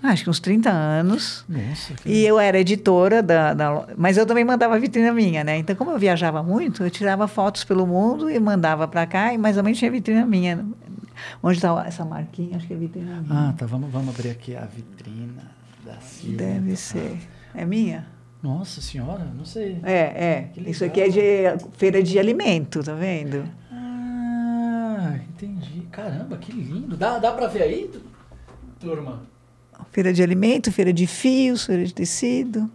Acho que uns 30 anos. Nossa, que... E eu era editora da, da Mas eu também mandava vitrina minha, né? Então, como eu viajava muito, eu tirava fotos pelo mundo e mandava para cá, e mais ou menos tinha vitrina minha. Onde está essa marquinha? Acho que é vitrina minha. Ah, tá. Vamos, vamos abrir aqui a vitrina da Silva. Deve ser. É minha? Nossa senhora, não sei. É, é. Isso aqui é de feira de alimento, tá vendo? Ah, entendi. Caramba, que lindo. Dá, dá pra ver aí, tu- turma? Feira de alimento, feira de fios, feira de tecido.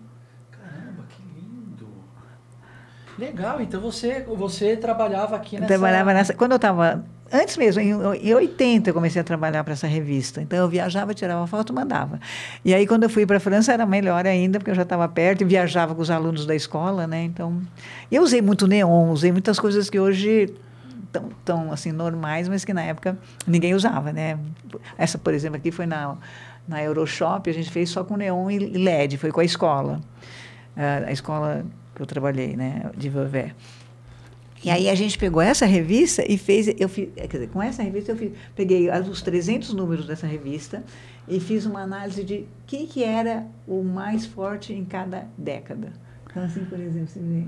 Caramba, que lindo. Legal, então você, você trabalhava aqui Eu nessa... trabalhava nessa. Quando eu estava. Antes mesmo, em, em 80, eu comecei a trabalhar para essa revista. Então, eu viajava, tirava foto mandava. E aí, quando eu fui para a França, era melhor ainda, porque eu já estava perto e viajava com os alunos da escola, né? Então, eu usei muito neon, usei muitas coisas que hoje tão, tão assim, normais, mas que na época ninguém usava, né? Essa, por exemplo, aqui foi na, na Euroshop, a gente fez só com neon e LED, foi com a escola. Ah, a escola que eu trabalhei, né? De Vevey. E aí a gente pegou essa revista e fez, eu fiz, quer dizer, com essa revista eu fiz, peguei os 300 números dessa revista e fiz uma análise de o que, que era o mais forte em cada década. Então, assim, por exemplo, você vê.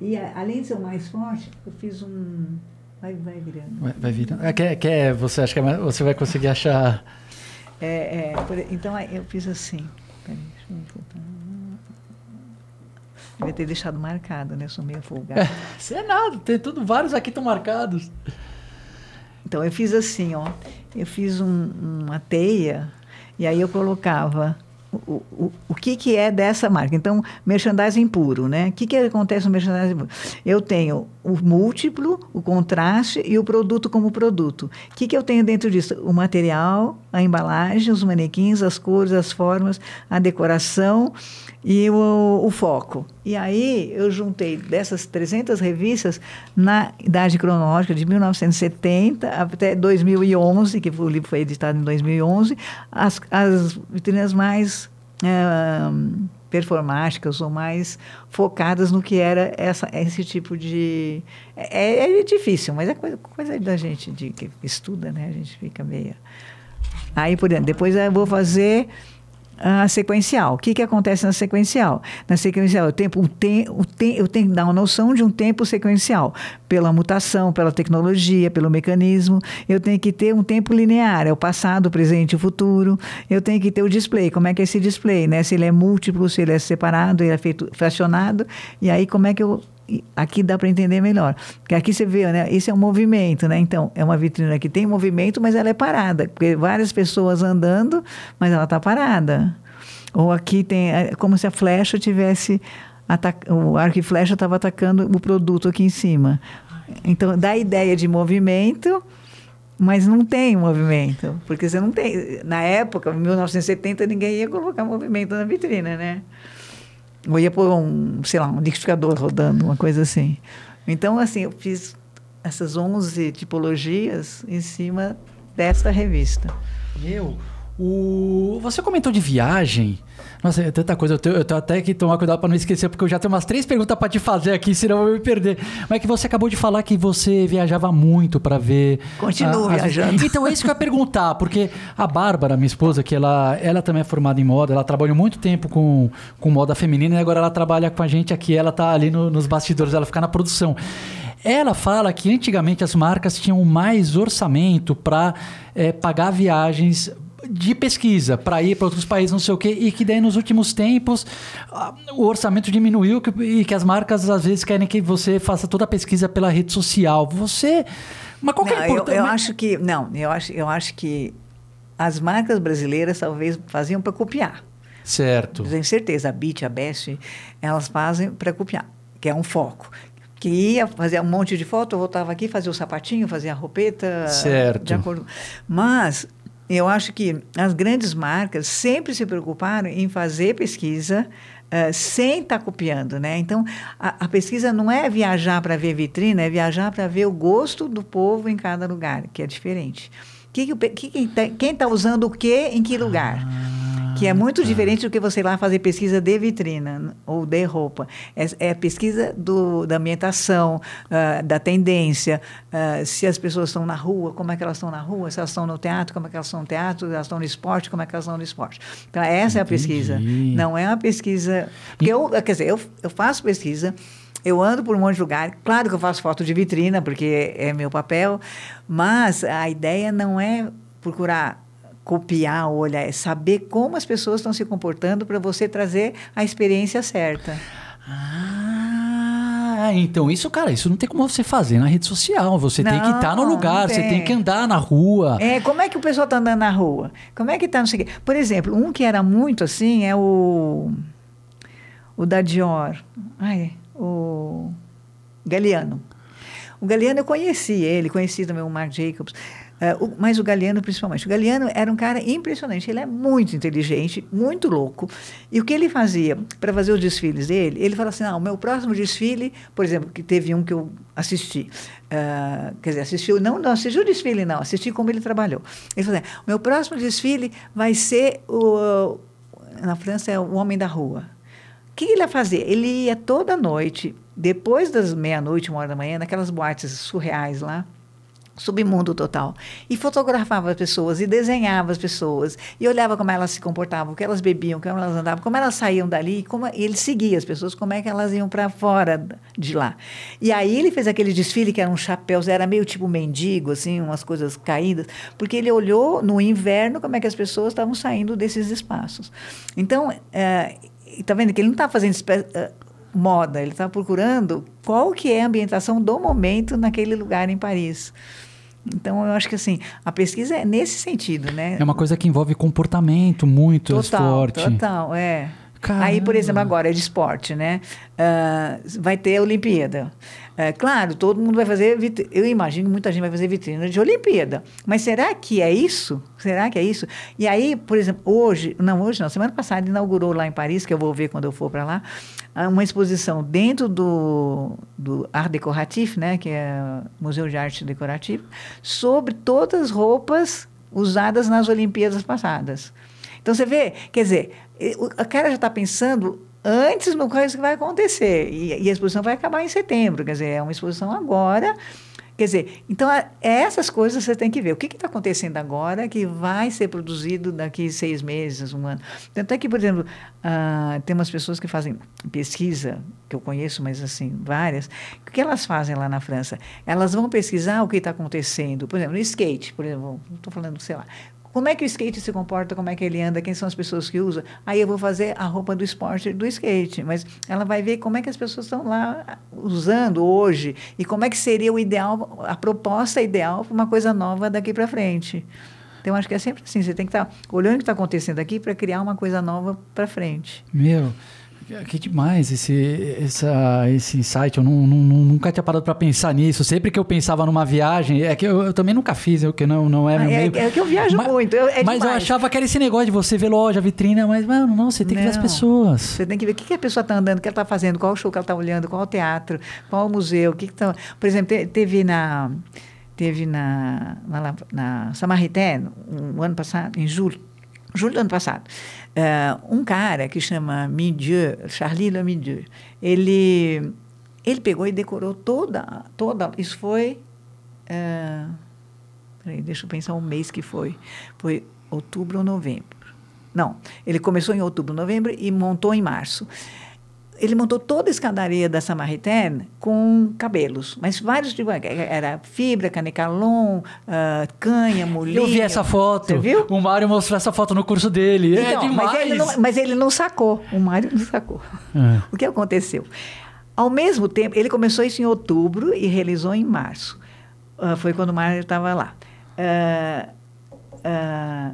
E além de ser o mais forte, eu fiz um. Vai, vai virando. Vai, vai vir. É, quer, quer, você acha que é você vai conseguir achar... É, é, por- então eu fiz assim. Peraí, deixa eu voltar. Devia ter deixado marcado, né? Eu sou meio folgada. Isso é nada, tem tudo, vários aqui estão marcados. Então eu fiz assim, ó. Eu fiz um- uma teia e aí eu colocava o, o, o que, que é dessa marca. Então, merchandising puro, né? O que, que acontece no merchandising puro? Eu tenho o múltiplo, o contraste e o produto como produto. O que, que eu tenho dentro disso? O material, a embalagem, os manequins, as cores, as formas, a decoração e o, o, foco. E aí eu juntei dessas 300 revistas na idade cronológica de 1970 até 2011, que o livro foi editado em 2011, as, as vitrinas mais performáticas ou mais focadas no que era essa, esse tipo de... É, é difícil, mas é coisa, coisa da gente de, que estuda, né? A gente fica meio... Aí, por exemplo, depois eu vou fazer a sequencial. O que, que acontece na sequencial? Na sequencial, eu tenho, o te, o te, eu tenho que dar uma noção de um tempo sequencial, pela mutação, pela tecnologia, pelo mecanismo. Eu tenho que ter um tempo linear, é o passado, o presente e o futuro. Eu tenho que ter o display, como é que é esse display, né? Se ele é múltiplo, se ele é separado, ele é feito fracionado. E aí, como é que eu aqui dá para entender melhor. Porque aqui você vê, né? Esse é um movimento, né? Então, é uma vitrina que tem movimento, mas ela é parada. Porque várias pessoas andando, mas ela está parada. Ou aqui tem, é como se a flecha tivesse. O arco e flecha estava atacando o produto aqui em cima. Então, dá a ideia de movimento, mas não tem movimento. Porque você não tem. Na época, em 1970, ninguém ia colocar movimento na vitrina, né? Ou ia pôr um, sei lá, um liquidificador rodando, uma coisa assim. Então, assim, eu fiz essas 11 tipologias em cima dessa revista. Meu, o... você comentou de viagem. Nossa, é tanta coisa. Eu tenho, eu tenho até que tomar cuidado para não esquecer, porque eu já tenho umas três perguntas para te fazer aqui, senão eu vou me perder. Mas é que você acabou de falar que você viajava muito para ver. Continuo a, viajando. Então é isso que eu ia perguntar, porque a Bárbara, minha esposa, que ela, ela também é formada em moda, ela trabalhou muito tempo com, com moda feminina e agora ela trabalha com a gente aqui. Ela tá ali no, nos bastidores, ela fica na produção. Ela fala que antigamente as marcas tinham mais orçamento para é, pagar viagens de pesquisa para ir para outros países, não sei o quê, e que daí nos últimos tempos o orçamento diminuiu e que as marcas às vezes querem que você faça toda a pesquisa pela rede social. Você. Mas qual não, que é a importância? Eu, eu acho que. Não, eu acho, eu acho que as marcas brasileiras talvez faziam para copiar. Certo. Tenho certeza, a Bit, a Best, elas fazem para copiar, que é um foco que ia fazer um monte de foto, eu voltava aqui, fazia o sapatinho, fazia a roupeta. Certo. De acordo. Mas eu acho que as grandes marcas sempre se preocuparam em fazer pesquisa uh, sem estar tá copiando, né? Então, a, a pesquisa não é viajar para ver vitrine, é viajar para ver o gosto do povo em cada lugar, que é diferente. Que, que, quem está usando o que em que lugar? Ah que é muito tá. diferente do que você ir lá fazer pesquisa de vitrina ou de roupa. É, é pesquisa do, da ambientação, uh, da tendência, uh, se as pessoas estão na rua, como é que elas estão na rua, se elas estão no teatro, como é que elas estão no teatro, se elas estão no esporte, como é que elas estão no esporte. Então, essa Entendi. é a pesquisa. Não é uma pesquisa... Porque eu, quer dizer, eu, eu faço pesquisa, eu ando por um monte de lugar. Claro que eu faço foto de vitrina, porque é meu papel, mas a ideia não é procurar copiar, olhar, é saber como as pessoas estão se comportando para você trazer a experiência certa. Ah, então isso, cara, isso não tem como você fazer na rede social. Você não, tem que estar tá no lugar, tem. você tem que andar na rua. É, como é que o pessoal está andando na rua? Como é que está, não sei Por exemplo, um que era muito assim é o o da Dior. Ai, o Galeano. O Galeano eu conheci ele, conheci também o Marc Jacobs. Uh, o, mas o Galeano, principalmente. O Galeano era um cara impressionante. Ele é muito inteligente, muito louco. E o que ele fazia para fazer os desfiles dele? Ele falava assim: ah, o meu próximo desfile, por exemplo, que teve um que eu assisti. Uh, quer dizer, assistiu, não, não assistiu o desfile, não, assisti como ele trabalhou. Ele falou: assim, o meu próximo desfile vai ser o. Na França é o Homem da Rua. O que ele ia fazer? Ele ia toda noite, depois das meia-noite, uma hora da manhã, naquelas boates surreais lá submundo total. E fotografava as pessoas e desenhava as pessoas e olhava como elas se comportavam, o que elas bebiam, como elas andavam, como elas saíam dali, como e ele seguia as pessoas, como é que elas iam para fora de lá. E aí ele fez aquele desfile que era um chapéu, era meio tipo mendigo assim, umas coisas caídas, porque ele olhou no inverno como é que as pessoas estavam saindo desses espaços. Então, é, tá vendo que ele não está fazendo é, moda, ele está procurando qual que é a ambientação do momento naquele lugar em Paris. Então, eu acho que assim, a pesquisa é nesse sentido, né? É uma coisa que envolve comportamento muito total, forte. Total, é. Caramba. Aí, por exemplo, agora é de esporte, né? Ah, vai ter a Olimpíada. É, claro, todo mundo vai fazer. vit- Eu imagino que muita gente vai fazer vitrine de Olimpíada. Mas será que é isso? Será que é isso? E aí, por exemplo, hoje, não, hoje não, semana passada inaugurou lá em Paris, que eu vou ver quando eu for para lá, ah, uma exposição dentro do, do Art Decoratif, né? Que é Museu de Arte Decorativa, sobre todas as roupas usadas nas Olimpíadas passadas. Então você vê, quer dizer, o- cara já está pensando antes no coisa que vai acontecer. E, e a exposição vai acabar em setembro, quer dizer, é uma exposição agora. Quer dizer, então essas coisas você tem que ver. O que está acontecendo agora que vai ser produzido daqui seis meses, um ano. Tanto é que, por exemplo, ah, tem umas pessoas que fazem pesquisa, que eu conheço, mas assim, várias. O que elas fazem lá na França? Elas vão pesquisar o que está acontecendo. Por exemplo, no skate, por exemplo, estou falando, sei lá, como é que o skate se comporta, como é que ele anda, quem são as pessoas que usam. Aí eu vou fazer a roupa do esporte do skate, mas ela vai ver como é que as pessoas estão lá usando hoje e como é que seria o ideal, a proposta ideal para uma coisa nova daqui para frente. Então, acho que é sempre assim, você tem que estar olhando o que está acontecendo aqui para criar uma coisa nova para frente. Meu, que demais esse, essa, esse insight. Eu não, não- não- nunca tinha parado para pensar nisso. Sempre que eu pensava numa viagem, é que eu, eu também nunca fiz, eu que não, não é meu é, meio. é que eu viajo Mas- muito, eu- é mas eu demais. achava que era esse negócio de você ver loja, vitrine, mas, mano, não, você tem que ver as Não. pessoas. Você tem que ver o que, que a pessoa está andando, o que ela está fazendo, qual o show que ela está olhando, qual o teatro, qual o museu, o que que tá... Por exemplo, te- teve na teve na na, na Samaritaine, um, ano passado, em julho, julho do ano passado, eh, um cara que chama Midieu, Charlie Le Midieu, ele ele pegou e decorou toda toda, isso foi eh, Peraí, deixa eu pensar um mês que foi. Foi outubro ou novembro. Não, ele começou em outubro, novembro e montou em março. Ele montou toda a escadaria da Samaritaine com cabelos, mas vários tipos. Era fibra, canecalon, ah, canha, molinho. Eu vi essa foto. Você viu? O Mário mostrou essa foto no curso dele. é Então, demais. mas, ele não, mas ele não sacou. O Mário não sacou. É. O que aconteceu? Ao mesmo tempo, ele começou isso em outubro e realizou em março. Ah, foi quando o Mário estava lá. Ah, ah,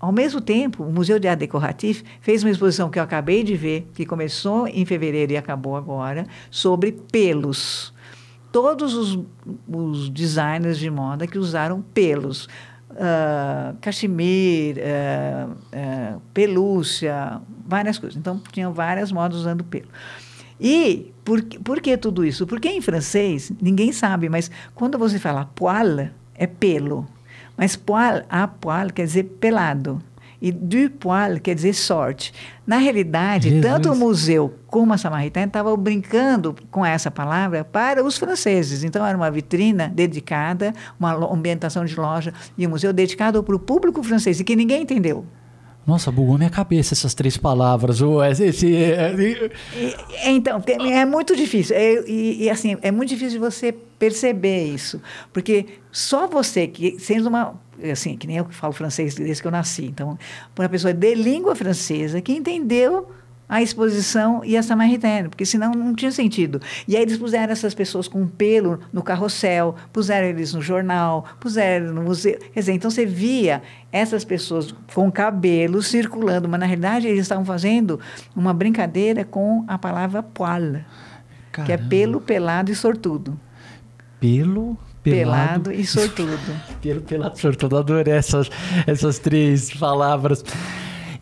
ao mesmo tempo, o Museu de Arte Decoratif fez uma exposição que eu acabei de ver, que começou em fevereiro e acabou agora, sobre pelos. Todos os, os designers de moda que usaram pelos. ah, cachemir, ah, ah, pelúcia, várias coisas. Então, tinham várias modas usando pelo. E por, por que tudo isso? Porque em francês, ninguém sabe, mas quando você fala poil, é pelo. Mas poil, a poil quer dizer pelado. E du poil quer dizer sorte. Na realidade, Jesus. tanto o museu como a Samaritaine estavam brincando com essa palavra para os franceses. Então, era uma vitrina dedicada, uma ambientação de loja e um museu dedicado para o público francês e que ninguém entendeu. Nossa, bugou minha cabeça essas três palavras. O, esse, esse- E- Então, porque é muito difícil. É, e, e, assim, é muito difícil você perceber isso. Porque só você, que sendo uma. Assim, que nem eu que falo francês desde que eu nasci. Então, uma pessoa de língua francesa que entendeu a exposição e a Samaritaine, porque senão não tinha sentido. E aí eles puseram essas pessoas com pelo no carrossel, puseram eles no jornal, puseram no museu. Quer dizer, então você via essas pessoas com cabelo circulando, mas na realidade eles estavam fazendo uma brincadeira com a palavra poil, que é pelo, pelado e sortudo. Pelo, pelado, Pelado e sortudo. Pelo, pelado, sortudo. Adorei essas, essas três palavras.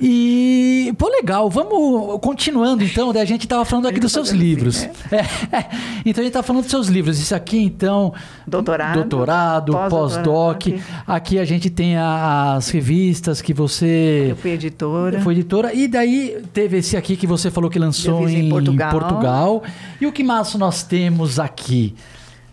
E, pô, legal. Vamos continuando então. A gente tava falando aqui dos seus fazendo livros. assim, É. Então a gente tá falando dos seus livros. Isso aqui, então. Doutorado, Doutorado, pós-doc. aqui. Aqui a gente tem as revistas que você. Eu fui editora. Foi editora. E daí teve esse aqui que você falou que lançou em em, Portugal. Portugal. E o que mais nós temos aqui?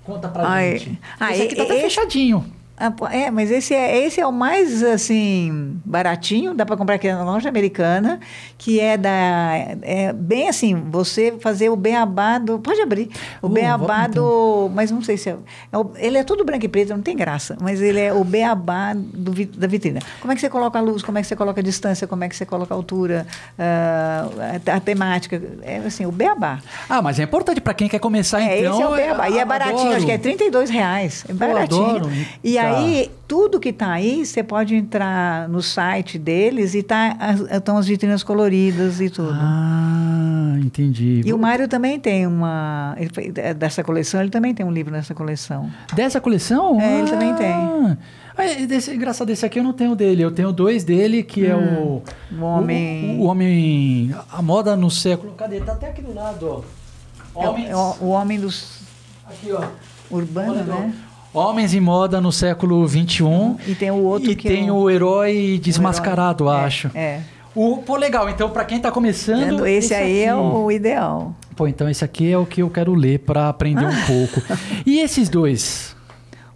Conta pra Ai, gente. ah, esse aqui tá até fechadinho. Ah, É, mas esse é, esse é o mais, assim, baratinho, dá para comprar aqui na loja americana, que é da... É bem assim, você fazer o beabá do... Pode abrir. O Uh, beabá do... Mas não sei se é... é o- ele é todo branco e preto, não tem graça, mas ele é o beabá do, vi- da vitrina. Como é que você coloca a luz, como é que você coloca a distância, como é que você coloca a altura, ah, a, a temática, é assim, o beabá. Ah, mas é importante pra quem quer começar, É, então. esse é o beabá. E é baratinho, adoro. acho que é 32 reais. É baratinho. adoro. E aí, tudo que está aí, você pode entrar no site deles e tá, estão as vitrinas coloridas e tudo. Ah, entendi. E o Mário também tem uma. Ele, é, dessa coleção, ele também tem um livro nessa coleção. Dessa coleção? É, ele também tem. Ah, é, desse, engraçado, esse aqui eu não tenho dele. Eu tenho dois dele, que é o... O Homem- O, o Homem... A moda no século... Cadê? Tá até aqui do lado, ó. É Homens... é o, o homem dos Aqui, ó. urbano, né? Homens em moda no século XXI. E tem o outro e que tem é o, o- herói desmascarado, o herói. É, acho. É. O, pô, legal. Então, pra quem tá começando... Esse, aí é aqui. o ideal. Pô, então esse aqui é o que eu quero ler pra aprender um pouco. E esses dois?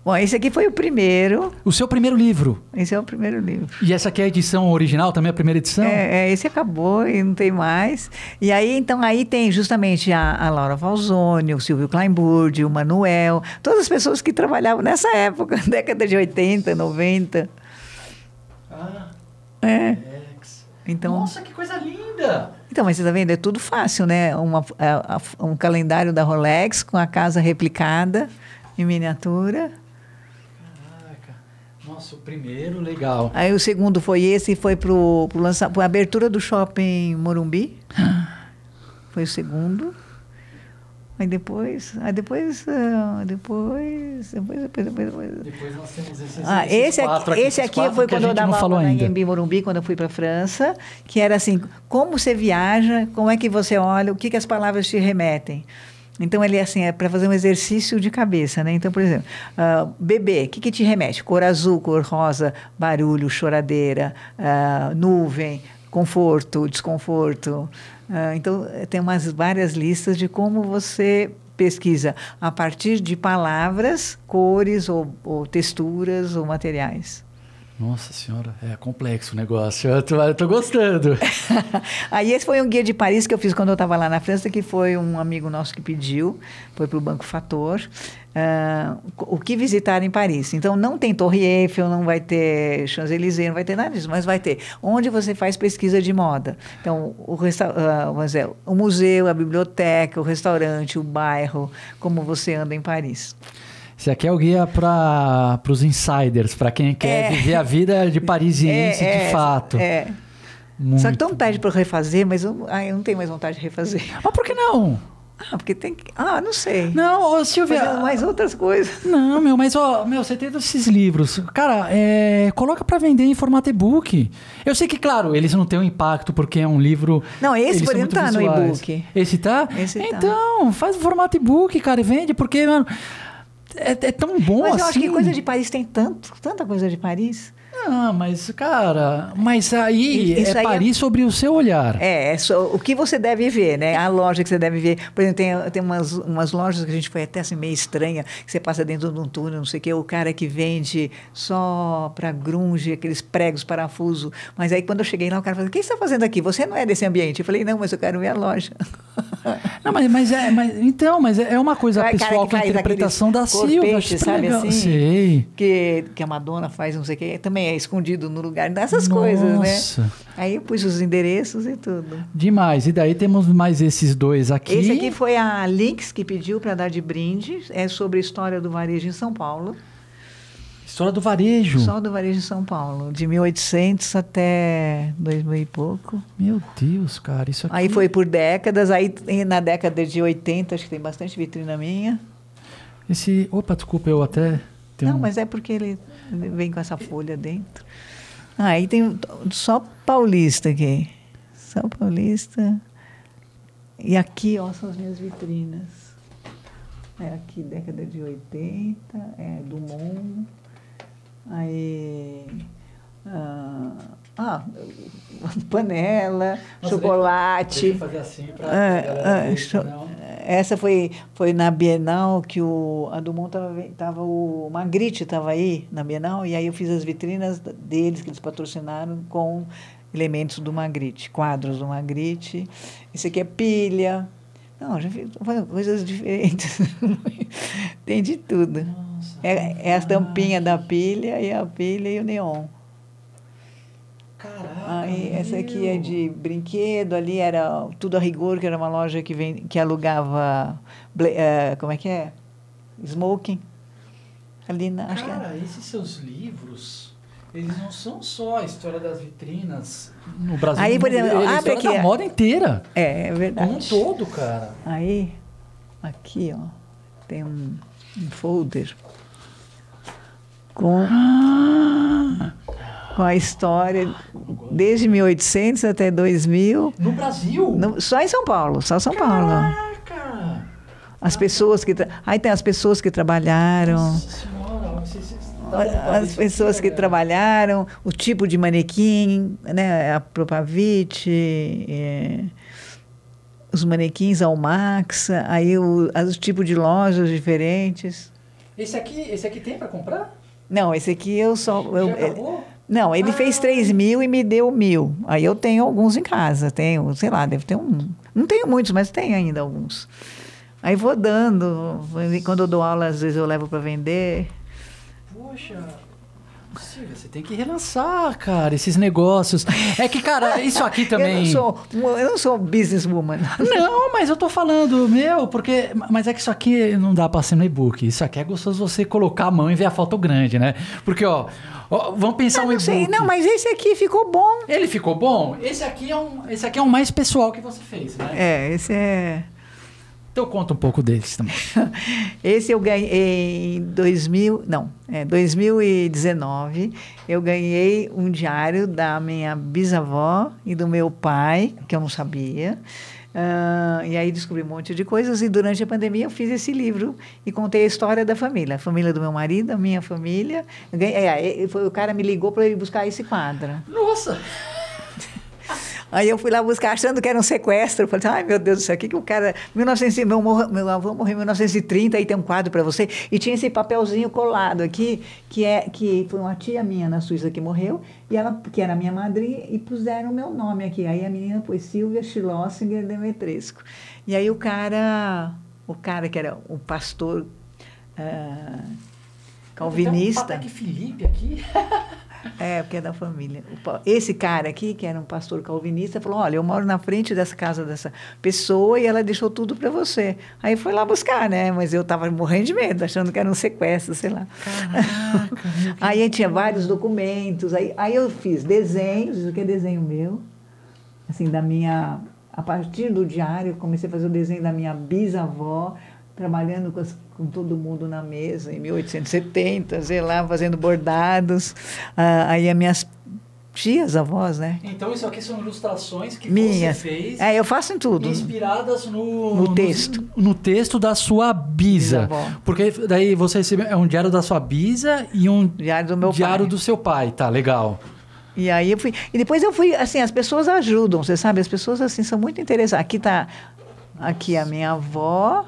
Bom, esse aqui foi o primeiro. O seu primeiro livro. Esse é o primeiro livro. E essa aqui é a edição original, também a primeira edição? É, é, esse acabou e não tem mais. E aí, então, aí tem justamente a, a Laura Falzoni, o Silvio Kleinburg, o Manuel, todas as pessoas que trabalhavam nessa época, década de 80, 90. Ah, É. Então, Nossa, que coisa linda! então, mas você está vendo? É tudo fácil, né? Uma, a- a- um calendário da Rolex com a casa replicada em miniatura. Nossa, o primeiro, legal. Aí o segundo foi esse, foi para a abertura do shopping Morumbi. Foi o segundo. Aí depois, aí depois, ah, depois, depois, depois, depois, depois. Nós temos esses, Ah, esse quatro aqui, esse aqui foi quando eu dava aula na. Anhembi Morumbi, quando eu fui para a França, que era assim, como você viaja, como é que você olha, o que, que as palavras te remetem. Então, ele é assim, é para fazer um exercício de cabeça, né? Então, por exemplo, ah, bebê, o que, que te remete? Cor azul, cor rosa, barulho, choradeira, ah, nuvem, conforto, desconforto. Ah, então, tem umas várias listas de como você pesquisa a partir de palavras, cores ou, ou texturas ou materiais. Nossa senhora, é complexo o negócio. Eu tô, eu tô gostando. Aí esse foi um guia de Paris que eu fiz quando eu estava lá na França, que foi um amigo nosso que pediu, foi para o Banco Fator, ah, o que visitar em Paris. Então não tem Torre Eiffel, não vai ter Champs-Élysées, não vai ter nada disso, mas vai ter onde você faz pesquisa de moda. Então o, resta vamos dizer, o museu, a biblioteca, o restaurante, o bairro, como você anda em Paris. Esse aqui é o guia para os insiders, para quem quer É. viver a vida de parisiense É, de é, fato. É. Muito. Só que mundo pede para refazer, mas eu, ah, eu não tenho mais vontade de refazer. Mas por que não? Ah, porque tem que. Ah, não sei. Não, ô, Silvia. Fazendo mais outras coisas. Não, meu, mas ó, meu, você tem esses livros. Cara, é, coloca pra vender em formato e-book. Eu sei que, claro, eles não têm um impacto porque é um livro. Não, esse, por exemplo, tá no visuais. e-book. Esse tá? Esse tá. então, faz o formato e-book, cara, e vende, porque, mano, é, é tão bom Mas assim. eu acho que coisa de Paris tem tanto, tanta coisa de Paris. Ah, mas, cara, mas aí Isso é aí é- Paris sobre o seu olhar. É, é só o que você deve ver, né? A loja que você deve ver. Por exemplo, tem, tem umas, umas lojas que a gente foi até assim meio estranha, que você passa dentro de um túnel, não sei o quê, o cara que vende só para grunge, aqueles pregos, parafuso. Mas aí quando eu cheguei lá, o cara falou: O que você está fazendo aqui? Você não é desse ambiente. Eu falei: Não, mas eu quero ver a loja. Não, mas, mas é. Mas, então, mas é uma coisa cara pessoal que com a interpretação da Silvia. super sabe legal. assim? Sei. que, que a Madonna faz, não sei o quê, também é escondido no lugar dessas coisas, né? Nossa. Aí eu pus os endereços e tudo. Demais. E daí temos mais esses dois aqui. Esse aqui foi a Lynx que pediu para dar de brinde, é sobre a história do varejo em São Paulo. História do varejo. Só do varejo em São Paulo, de 1800 até 2000 e pouco. Meu Deus, cara, isso aqui. Aí foi por décadas, aí na década de 80, acho que tem bastante vitrina minha. Esse. Opa, desculpa, eu até. Não, mas é porque ele vem com essa folha dentro. Ah, aí tem só paulista aqui. Só paulista. E aqui, ó, são as minhas vitrinas. É aqui, década de 80, é Dumont. Aí. Ah, ah, panela, Nossa, chocolate. Deixa assim cho- não. essa foi, foi na Bienal que o a Dumont tava, tava o Magritte estava aí na Bienal e aí eu fiz as vitrinas deles que eles patrocinaram com elementos do Magritte, quadros do Magritte. Esse aqui é pilha. Não, já fiz foi coisas diferentes. Tem de tudo. Nossa, É, é a tampinha da pilha e a pilha e o neon. Caraca. Aí, essa aqui é de brinquedo, ali era tudo a rigor, que era uma loja que, vem, que alugava, eh, como é que é? Smoking. Ali na, é- Cara, esses seus livros, eles não são só a história das vitrinas no Brasil. Aí, por exemplo, eles abre aqui, é. moda inteira. é, é verdade. Como um todo, cara. Aí, aqui, ó, tem um, um folder com, com a história desde 1800 até 2000, No Brasil? no- só em São Paulo, só São Paulo. Caraca! As pessoas que aí tem as pessoas que trabalharam, Nossa as pessoas que trabalharam, o tipo de manequim, né, a Propavit, é, os manequins Almax, aí o, os tipos de lojas diferentes. Esse aqui, esse aqui tem pra comprar? Não, esse aqui eu só. eu- acabou? não, ele fez Ah. 3 mil e me deu mil. Aí eu tenho alguns em casa. Tenho, sei lá, deve ter um. Não tenho muitos, mas tenho ainda alguns. Aí vou dando. Quando eu dou aula, às vezes eu levo para vender. Poxa, Silvia, você tem que relançar, cara, esses negócios. É que, cara, isso aqui também. Eu não sou, eu não sou businesswoman. Não, mas eu tô falando, meu, porque. Mas é que isso aqui não dá pra ser no e-book. Isso aqui é gostoso você colocar a mão e ver a foto grande, né? Porque, ó, ó, vamos pensar um não e-book. não, mas esse aqui ficou bom. Ele ficou bom? Esse aqui é um, esse aqui é um mais pessoal que você fez, né? É, esse é. Então conta um pouco deles também. Esse eu ganhei em 2000, não, é 2019. Eu ganhei um diário da minha bisavó e do meu pai, que eu não sabia. Ah, e aí descobri um monte de coisas. E durante a pandemia eu fiz esse livro e contei a história da família, a família do meu marido, a minha família. Ganhei- é, é, foi, o cara me ligou para ir buscar esse quadro. Nossa! Aí eu fui lá buscar achando que era um sequestro. Eu falei, ai meu Deus do céu, o que, que o cara. 1900, meu, meu avô morreu em 1930 aí tem um quadro para você. E tinha esse papelzinho colado aqui, que, é, que foi uma tia minha na Suíça que morreu, e ela, que era minha madrinha, e puseram o meu nome aqui. Aí a menina pôs Silvia Schlossinger Demetresco. E aí o cara, o cara que era o pastor ah, calvinista. Tem um Felipe aqui. É, porque é da família. O Esse cara aqui, que era um pastor calvinista, falou: Olha, eu moro na frente dessa casa dessa pessoa e ela deixou tudo para você. Aí foi lá buscar, né? Mas eu estava morrendo de medo, achando que era um sequestro, sei lá. Caraca, que Aí tinha vários documentos. Aí, aí eu fiz desenhos, isso aqui é desenho meu, assim, da minha. A partir do diário, eu comecei a fazer o desenho da minha bisavó, trabalhando com, as- com todo mundo na mesa, em 1870, sei lá, fazendo bordados. Ah, aí as minhas tias avós, né? Então isso aqui são ilustrações que Minhas. você fez. É, eu faço em tudo. Inspiradas no, No texto. No, texto da sua bisa. Bisavó. Porque daí você recebe é um diário da sua bisa e um Diário do meu diário pai. do seu pai. Tá, legal. E aí eu fui. E depois eu fui, assim, as pessoas ajudam, você sabe? As pessoas assim são muito interessadas. Aqui tá aqui a minha avó,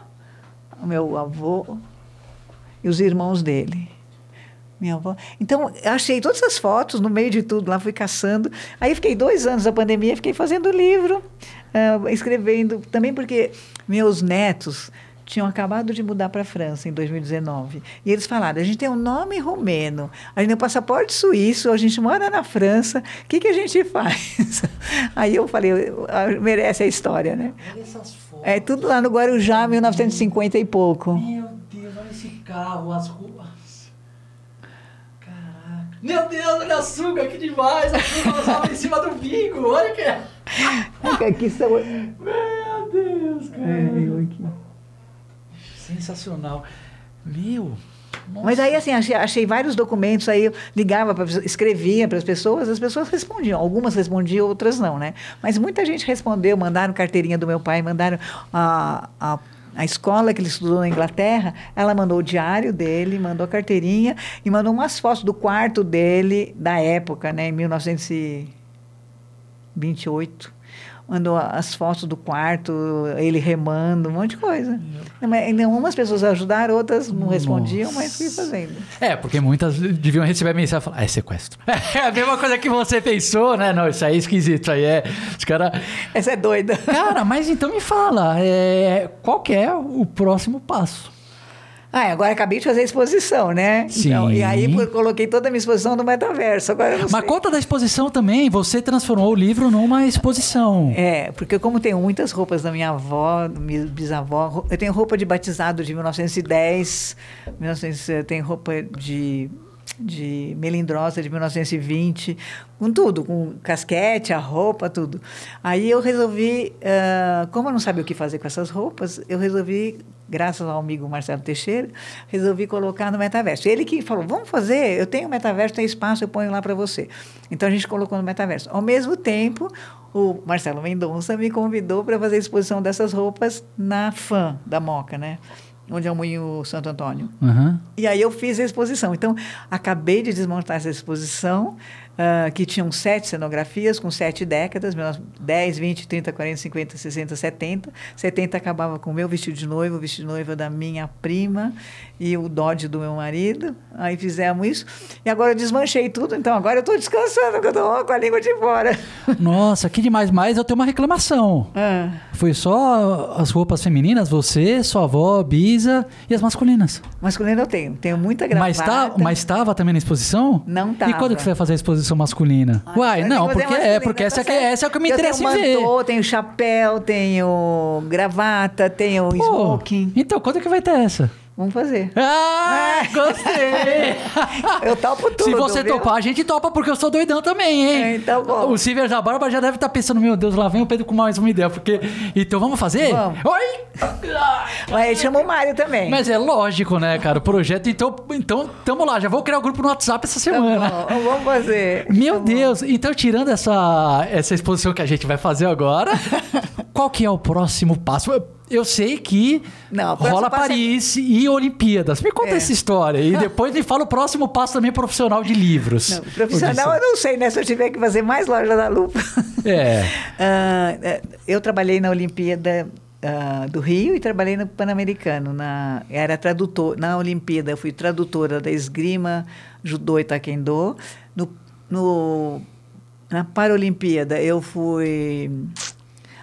o meu avô e os irmãos dele. Minha avó. Então, achei todas as fotos no meio de tudo lá, fui caçando. Aí fiquei dois anos da pandemia, fiquei fazendo livro, ah, escrevendo, também porque meus netos tinham acabado de mudar para a França em 2019. E eles falaram: a gente tem um nome romeno, a gente tem um passaporte suíço, a gente mora na França, o que, que a gente faz? Aí eu falei: "Ah, merece a história, né? Olha essas fotos. É tudo lá no Guarujá, 1950 e pouco. Meu Deus, olha esse carro, as ruas. Caraca. Meu Deus, olha a suga, que demais. A suga passava em cima do bico. Olha que. Aqui são. Meu Deus, cara. É, eu aqui. Sensacional. Meu. nossa. Mas aí, assim, achei, achei vários documentos, aí eu ligava, pra, escrevia para as pessoas, as pessoas respondiam. Algumas respondiam, outras não, né? Mas muita gente respondeu, mandaram carteirinha do meu pai, mandaram a, a, a escola que ele estudou na Inglaterra, ela mandou o diário dele, mandou a carteirinha e mandou umas fotos do quarto dele da época, né? Em 1928. Mandou as fotos do quarto, ele remando, um monte de coisa. Não, umas pessoas ajudaram, outras não respondiam, mas fui fazendo. É, porque muitas deviam receber a mensagem e falar, é sequestro. É a mesma coisa que você pensou, né? Não, isso aí é esquisito, isso aí é. Os caras. Essa é doida. Cara, mas então me fala, é, qual que é o próximo passo? Ah, agora acabei de fazer a exposição, né? Sim. Então, e aí coloquei toda a minha exposição no metaverso. Agora Mas sei. conta da exposição também. Você transformou o livro numa exposição. É, porque como tenho muitas roupas da minha avó, do minha bisavó, eu tenho roupa de batizado de 1910, 1900, eu tenho roupa de, de melindrosa de 1920, com tudo, com casquete, a roupa, tudo. Aí eu resolvi, ah, como eu não sabia o que fazer com essas roupas, eu resolvi, graças ao amigo Marcelo Teixeira, resolvi colocar no metaverso. Ele que falou, vamos fazer, eu tenho metaverso, tem espaço, eu ponho lá para você. Então a gente colocou no metaverso. Ao mesmo tempo, o Marcelo Mendonça me convidou para fazer a exposição dessas roupas na FAM da Moca, né? Onde é o Moinho Santo Antônio. Aham. E aí eu fiz a exposição. Então, acabei de desmontar essa exposição, ah, que tinham sete cenografias com sete décadas, 10, 20, 30, 40, 50, 60, 70. 70 acabava com o meu vestido de noiva, o vestido de noiva da minha prima e o Dodge do meu marido. Aí fizemos isso. E agora eu desmanchei tudo, então agora eu estou descansando, porque eu estou com a língua de fora. Nossa, que demais. Mas eu tenho uma reclamação. Ah. Foi só as roupas femininas, você, sua avó, Bisa e as masculinas. Masculino eu tenho. Tenho muita gravata. Mas tá, mas estava também na exposição? Não E tava. quando que você vai fazer a exposição masculina? Ah, Uai, não, fazer porque é, porque tá essa, que, certo. essa é o que me eu interessa tenho em ver. mantô, tenho chapéu, tenho gravata, tenho Pô, smoking. então, quando é que vai ter essa? Vamos fazer. Ah, gostei! Eu topo tudo. Se você viu? topar, a gente topa, porque eu sou doidão também, hein? É, então bom. O Silver da Barba já deve estar pensando, meu Deus, lá vem o Pedro com mais uma ideia, porque... Então vamos fazer? Vamos. Oi! Mas chama o Mário também. Mas é lógico, né, cara? O projeto, então, então, tamo lá. Já vou criar o grupo no WhatsApp essa Tá semana. bom, vamos fazer. Meu Tá bom. Deus, então tirando essa, essa exposição que a gente vai fazer agora, qual que é o próximo passo? Eu- sei que Não, rola é- Paris e Olimpíadas. Me conta É. essa história e depois me fala o próximo passo também profissional de livros. Não, profissional eu não sei, né? Se eu tiver que fazer mais loja da Lupa. É. É, eu trabalhei na Olimpíada ah, do Rio e trabalhei no Pan-Americano. Na, era tradutor. Na Olimpíada, eu fui tradutora da esgrima, judô e taekwondo. No, no, na Paralimpíada, eu fui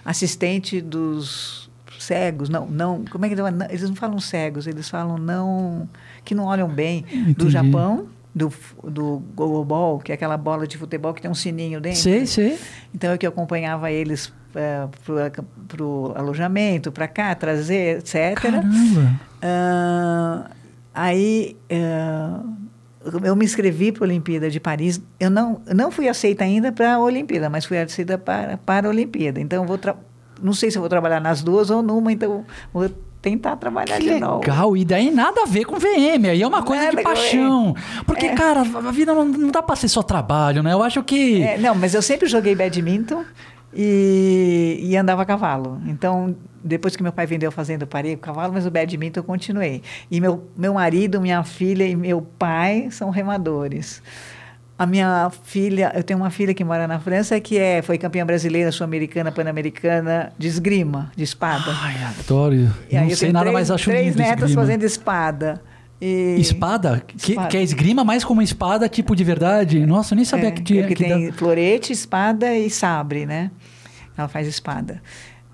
assistente dos cegos. Não, não. Como é que? Não, Eles não falam cegos, eles falam não. que não olham bem. Entendi. Do Japão. Do, do Gogobol, que é aquela bola de futebol que tem um sininho dentro. Sei, sei. Então eu que acompanhava eles para o alojamento, para cá, trazer, etc. Caramba. Ah, aí ah, eu me inscrevi para a Olimpíada de Paris. Eu não, não fui aceita ainda para a Olimpíada, mas fui aceita para, para a Olimpíada. Então vou tra- não sei se eu vou trabalhar nas duas ou numa, então vou tentar trabalhar Que de novo. legal, e daí nada a ver com VM, aí é uma coisa de Nada com paixão. Porque, É. cara, a vida não, não dá pra ser só trabalho, né? Eu acho que. É, não, mas eu sempre joguei badminton e, e andava a cavalo. Então, depois que meu pai vendeu a fazenda, eu parei com o cavalo, mas o badminton eu continuei. E meu, meu marido, minha filha e meu pai são remadores. A minha filha, eu tenho uma filha que mora na França que é, foi campeã brasileira, sul-americana, pan-americana de esgrima, de espada. Ai, adoro. E não sei nada, três, mas acho três netas esgrima. fazendo espada. E- Espada? Que, Espada. que é esgrima, mais como espada, tipo de verdade? Nossa, eu nem sabia É, que tinha. que que tem dá- florete, espada e sabre, né? Ela faz espada.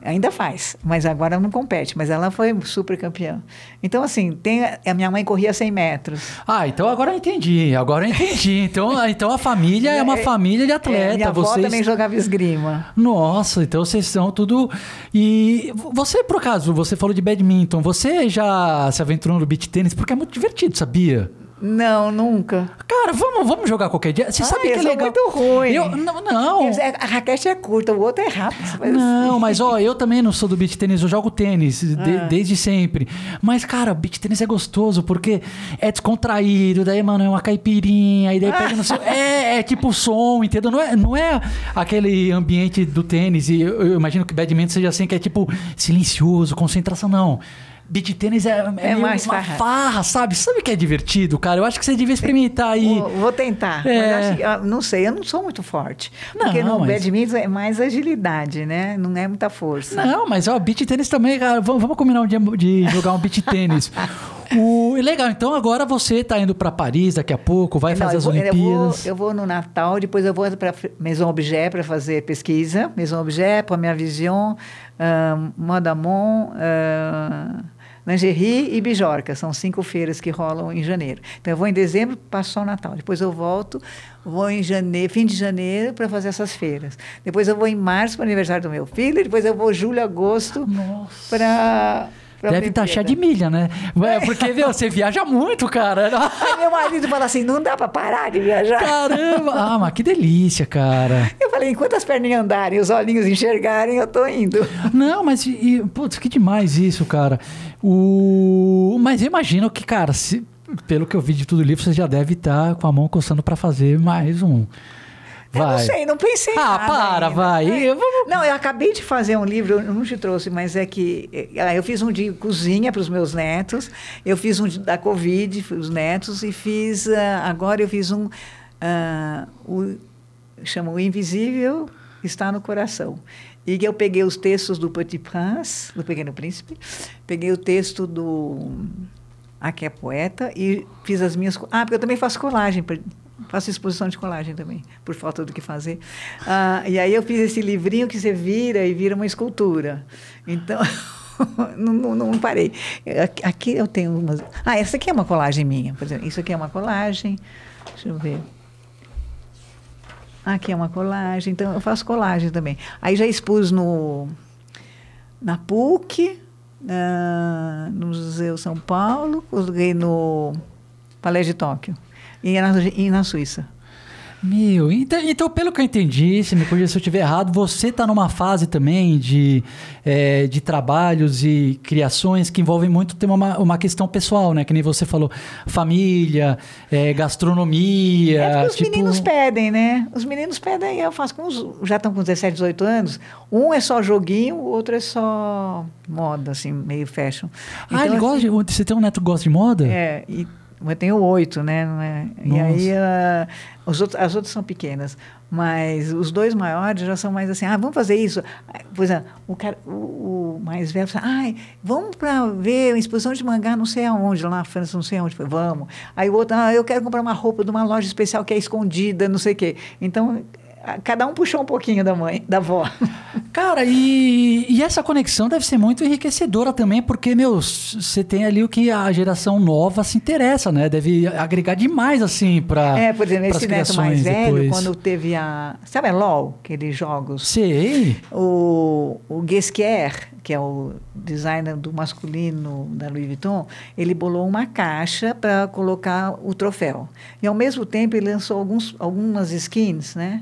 Ainda faz, mas agora não compete. Mas ela foi super campeã. Então, assim, tem, a minha mãe corria 100 metros. Ah, então agora eu entendi. Agora eu entendi. Então, então a família é uma É, família de É, atleta. minha avó vocês... também jogava esgrima. Nossa, então vocês são tudo. E você, por acaso, você falou de badminton. Você já se aventurou no beach tênis? Porque é muito divertido, sabia? Não, nunca. Cara, vamos, vamos jogar qualquer dia. Você Ai, sabe que é legal. muito ruim. Eu, não, não. É, A raquete é curta, o outro é rápido. Faz Não, mas ó, eu também não sou do beach tênis, eu jogo tênis de- Ah. desde sempre. Mas, cara, beach tênis é gostoso porque é descontraído, daí, mano, é uma caipirinha, e daí pega no seu. É, é tipo som, entendeu? Não é, não é aquele ambiente do tênis, e eu, eu imagino que badminton seja assim, que é tipo silencioso, concentração, não. Beach tênis é, é, É mais uma farra. farra, sabe? Sabe que é divertido, cara? Eu acho que você devia experimentar aí. Vou, vou tentar. É. Acho ah, não sei, eu não sou muito forte. Porque Não, no mas- badminton é mais agilidade, né? Não é muita força. Não, mas ó, beach tênis também, cara. Vamos, vamos combinar um dia de jogar um beach tênis. O, legal, então agora você tá indo pra Paris daqui a pouco, vai fazer as vou, eu vou- Olimpíadas. Eu vou, no Natal, depois eu vou para Maison Objet para fazer pesquisa. Maison Objet, para minha vision, uh, Modamon, uh, Lingerie e Bijorca, são cinco feiras que rolam em janeiro. Então eu vou em dezembro, passo só o Natal. Depois eu volto, vou em janeiro, fim de janeiro para fazer essas feiras. Depois eu vou em março para o aniversário do meu filho, depois eu vou julho, agosto para Deve taxar de milha, né? É, porque, meu, você viaja muito, cara. Aí meu marido fala assim, não dá pra parar de viajar. Caramba! Ah, mas que delícia, cara. Eu falei, enquanto as perninhas andarem, os olhinhos enxergarem, eu tô indo. Não, mas, e, putz, que demais isso, cara. O... Mas eu imagino que, cara, se, pelo que eu vi de tudo o livro, você já deve estar com a mão coçando para fazer mais um. Vai. Eu não sei, não pensei Ah, para, ainda. vai. É. Eu não, eu acabei de fazer um livro, eu não te trouxe, mas é que é, eu fiz um de cozinha para os meus netos, eu fiz um da Covid para os netos e fiz, uh, agora eu fiz um, uh, o, chama O Invisível Está no Coração. E que eu peguei os textos do Petit Prince, do Pequeno Príncipe, peguei o texto do Aqui é Poeta e fiz as minhas... Ah, porque eu também faço colagem Faço exposição de colagem também, por falta do que fazer. Ah, e aí eu fiz esse livrinho que você vira e vira uma escultura. Então, não, não, não, parei. Aqui eu tenho umas. Ah, essa aqui é uma colagem minha. Por exemplo, isso aqui é uma colagem. Deixa eu ver. Aqui é uma colagem. Então, eu faço colagem também. Aí já expus no, na PUC, no Museu São Paulo, no Palais de Tóquio e na, e na Suíça. Meu, então, então, pelo que eu entendi, se me corrija se eu estiver errado, você está numa fase também de, é, de trabalhos e criações que envolvem muito ter uma, uma questão pessoal, né? Que nem você falou, família, é, gastronomia. É porque os tipo... meninos pedem, né? Os meninos pedem, eu faço com os. Já estão com 17, 18 anos. Um é só joguinho, o outro é só moda, assim, meio fashion. Então, ah, ele assim, gosta de, Você tem um neto que gosta de moda? É, e eu tenho oito, né? É? E aí uh, os outros, as outras são pequenas, mas os dois maiores já são mais assim, ah, vamos fazer isso. Por exemplo, o, cara, o, o mais velho fala, ah, vamos para ver uma exposição de mangá não sei aonde, lá na França, não sei aonde. Falei, vamos. Aí o outro, ah, eu quero comprar uma roupa de uma loja especial que é escondida, não sei o quê. Então, cada um puxou um pouquinho da mãe, da avó. Cara, e, e essa conexão deve ser muito enriquecedora também, porque, meu, você tem ali o que a geração nova se interessa, né? Deve agregar demais, assim, para É, por exemplo, esse neto mais velho, depois. quando teve a... Sabe a LOL, aqueles jogos? Sei. O, o Guesquier, que é o designer do masculino da Louis Vuitton, ele bolou uma caixa para colocar o troféu. E, ao mesmo tempo, ele lançou alguns, algumas skins, né?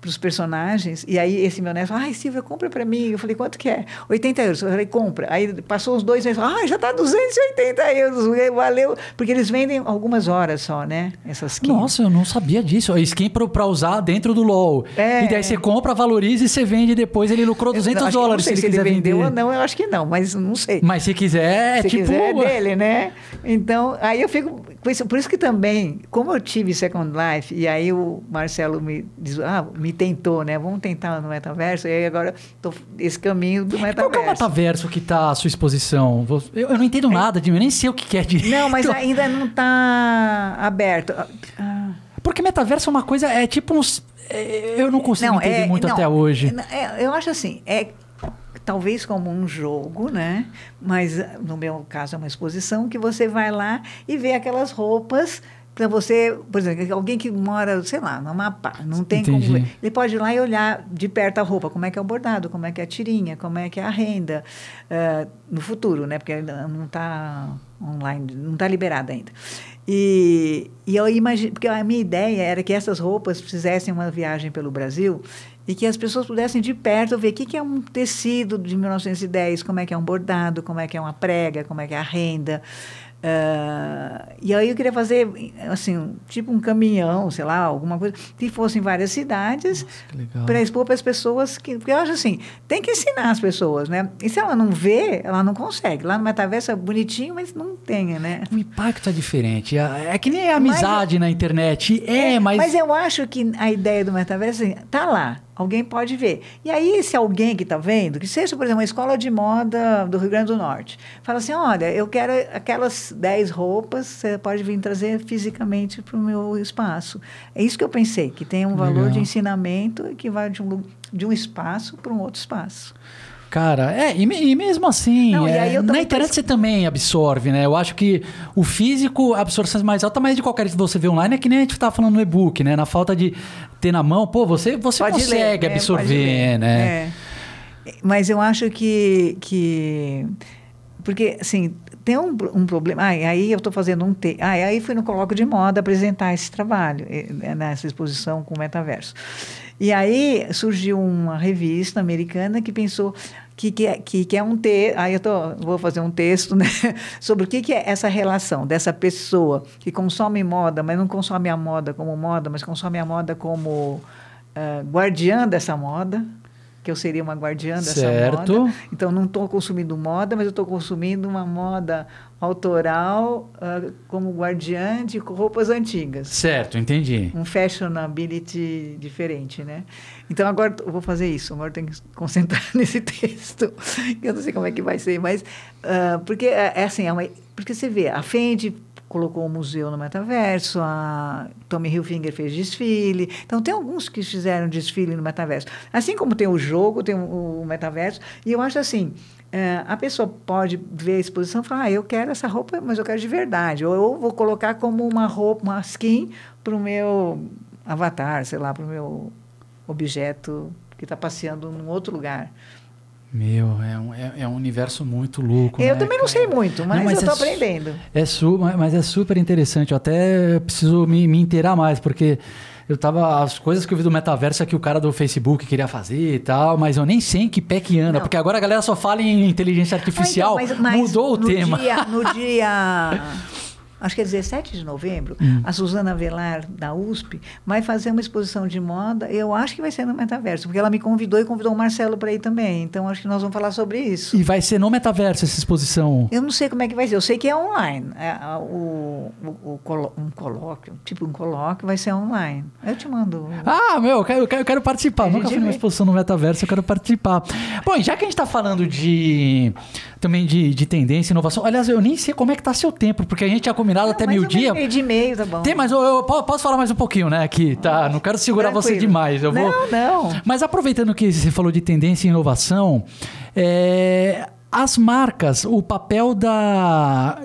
Para os personagens. E aí esse meu neto, ai, Silvia, compra para mim. Eu falei, quanto que é? 80 euros. Eu falei, compra. Aí passou uns dois meses, ah, já está 280 euros, valeu. Porque eles vendem algumas horas só, né? Essas skins. Nossa, eu não sabia disso. A skin para usar dentro do LOL. É, e daí você compra, valoriza e você vende depois. Ele lucrou 200 não, dólares se ele, se ele vendeu vender. ou não, eu acho que não, mas não sei. Mas se quiser, é se tipo... quiser, é dele, né? Então, aí eu fico... Por isso, por isso que também, como eu tive Second Life, e aí o Marcelo me diz, ah, me tentou, né? vamos tentar no metaverso, e aí agora tô esse caminho do metaverso. Qual que é o metaverso que está à sua exposição? Eu, eu não entendo é. nada de mim, eu nem sei o que quer é direito. Não, mas ainda não está aberto. Ah. Porque metaverso é uma coisa, é tipo uns... É, eu não consigo não, entender é, muito não, até hoje. É, eu acho assim, é talvez como um jogo, né? Mas no meu caso é uma exposição que você vai lá e vê aquelas roupas para você, por exemplo, alguém que mora, sei lá, no Amapá, não tem Entendi. como ver. Ele pode ir lá e olhar de perto a roupa, como é que é o bordado, como é que é a tirinha, como é que é a renda, uh, no futuro, né? Porque não está online, não está liberada ainda. E, e eu imagino, porque a minha ideia era que essas roupas fizessem uma viagem pelo Brasil e que as pessoas pudessem de perto ver o que, que é um tecido de 1910, como é que é um bordado, como é que é uma prega, como é que é a renda. Uh, e aí eu queria fazer, assim, tipo um caminhão, sei lá, alguma coisa, que fosse em várias cidades, para expor para as pessoas, que, porque eu acho assim, tem que ensinar as pessoas, né? E se ela não vê, ela não consegue. Lá no metaverso é bonitinho, mas não tem, né? O impacto é diferente. É, é que nem a amizade mas, na internet. É, é, mas... Mas eu acho que a ideia do metaverso, assim, tá lá. Alguém pode ver. E aí, esse alguém que está vendo, que seja, por exemplo, uma escola de moda do Rio Grande do Norte, fala assim: olha, eu quero aquelas 10 roupas, você pode vir trazer fisicamente para o meu espaço. É isso que eu pensei, que tem um valor Legal. de ensinamento que vai de um, de um espaço para um outro espaço. Cara, é, e, e mesmo assim, Não, e é, eu na internet você também absorve, né? Eu acho que o físico, a absorção é mais alta, mas de qualquer que você vê online é que nem a gente tá falando no e-book, né? Na falta de ter na mão, pô, você, você Pode consegue ler? Pode absorver, ler. né? É. Mas eu acho que. que porque, assim, tem um, um problema. Ah, e aí eu estou fazendo um. Te... Ah, e aí fui no Colóquio de Moda apresentar esse trabalho, eh, nessa exposição com o metaverso. E aí surgiu uma revista americana que pensou que, que, é- que, que é um texto. Aí eu tô, vou fazer um texto né, sobre o que, que é essa relação dessa pessoa que consome moda, mas não consome a moda como moda, mas consome a moda como ah, guardiã dessa moda. Que eu seria uma guardiã dessa Certo. moda. Então, não estou consumindo moda, mas eu estou consumindo uma moda autoral ah, como guardiã de roupas antigas Certo, entendi. um fashionability diferente, né? Então agora eu vou fazer isso, agora eu tenho que concentrar nesse texto, que eu não sei como é que vai ser, mas ah, porque é, é assim, é uma, porque você vê, a Fendi colocou um museu no metaverso, a Tommy Hilfiger fez desfile, então tem alguns que fizeram desfile no metaverso, assim como tem o jogo, tem o, o metaverso, e eu acho assim, é, a pessoa pode ver a exposição e falar, ah, eu quero essa roupa, mas eu quero de verdade. Ou eu vou colocar como uma roupa, uma skin para o meu avatar, sei lá, para o meu objeto que está passeando num outro lugar. Meu, é um, é, é um universo muito louco. eu né, também não sei muito, mas, Não, eu estou é aprendendo. É su mas mas é super interessante. Eu até preciso me, me inteirar mais, porque eu tava. As coisas que eu vi do metaverso é que o cara do Facebook queria fazer e tal, mas eu nem sei em que pé que anda, Não. porque agora a galera só fala em inteligência artificial. Ah, então, mas- mas mudou o tema. Dia, no dia. Acho que é 17 de novembro, Hum. a Suzana Velar, da USP, vai fazer uma exposição de moda. Eu acho que vai ser no metaverso, porque ela me convidou e convidou o Marcelo para ir também. Então, acho que nós vamos falar sobre isso. E vai ser no metaverso essa exposição. Eu não sei como é que vai ser. Eu sei que é online. É, o, o, o colo- um colóquio, tipo um colóquio, vai ser online. Eu te mando. Ah, meu, eu quero, eu quero, participar. A Nunca fui numa vê. exposição no metaverso, eu quero participar. Bom, e já que a gente tá falando de também de, de tendência e inovação, aliás, eu nem sei como é que tá seu tempo, porque a gente tinha combinado até Não, ou meio-dia. Meio de meio, tá bom. Tem, mas eu, eu po- posso falar mais um pouquinho, né? Aqui, tá? Não quero segurar você Tranquilo. demais. Eu vou. Não, não. Mas aproveitando que você falou de tendência e inovação, é, as marcas, o papel da.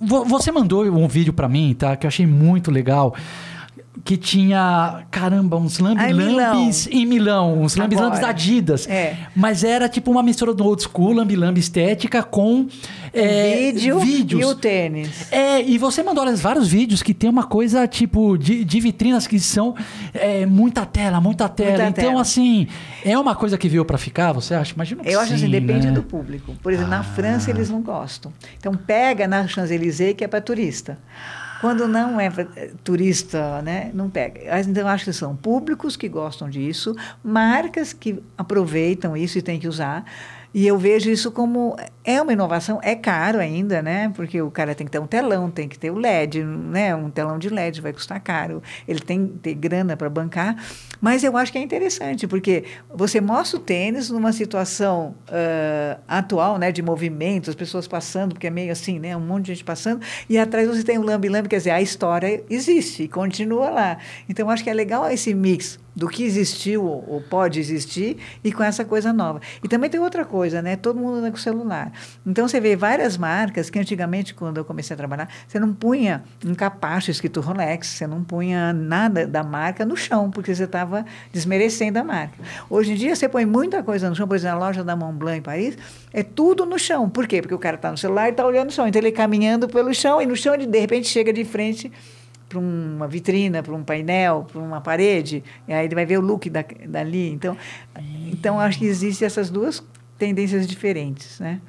vo- Você mandou um vídeo pra mim, tá? Que eu achei muito legal. Que tinha, caramba, uns Ah, em Milão. lambi-lambis em Milão, uns lambi-lambis. Adidas. É. Mas era tipo uma mistura do old school, lambi-lambi estética com é, vídeo vídeos. e o tênis. É, e você mandou vários vídeos que tem uma coisa tipo de, de vitrinas que são é, muita tela, muita tela. Muita então, tela. assim, é uma coisa que veio pra ficar, você acha? Imagina que Eu acho assim, sim, depende né? do público. Por exemplo, Ah. na França eles não gostam. Então pega na Champs-Élysées que é para turista. Quando não é eh, turista, né, não pega. Então acho que são públicos que gostam disso, marcas que aproveitam isso e têm que usar. E eu vejo isso como é uma inovação, é caro ainda, né? Porque o cara tem que ter um telão, tem que ter o LED, né? Um telão de LED vai custar caro. Ele tem que ter grana para bancar, mas eu acho que é interessante porque você mostra o tênis numa situação ah, atual, né? De movimento, as pessoas passando, porque é meio assim, né? Um monte de gente passando e atrás você tem o lambi-lambi, quer dizer, a história existe e continua lá. Então eu acho que é legal esse mix do que existiu ou pode existir e com essa coisa nova. E também tem outra coisa, né? Todo mundo anda com celular. Então você vê várias marcas que antigamente, quando eu comecei a trabalhar, você não punha um capacho escrito Rolex, você não punha nada da marca no chão, porque você estava desmerecendo a marca. Hoje em dia você põe muita coisa no chão, por exemplo, na loja da Montblanc em Paris, é tudo no chão. Por quê? Porque o cara está no celular e está olhando no chão. Então ele caminhando pelo chão e no chão ele de repente chega de frente para uma vitrina, para um painel, para uma parede, e aí ele vai ver o look da, dali. Então, então acho que existem essas duas tendências diferentes, né?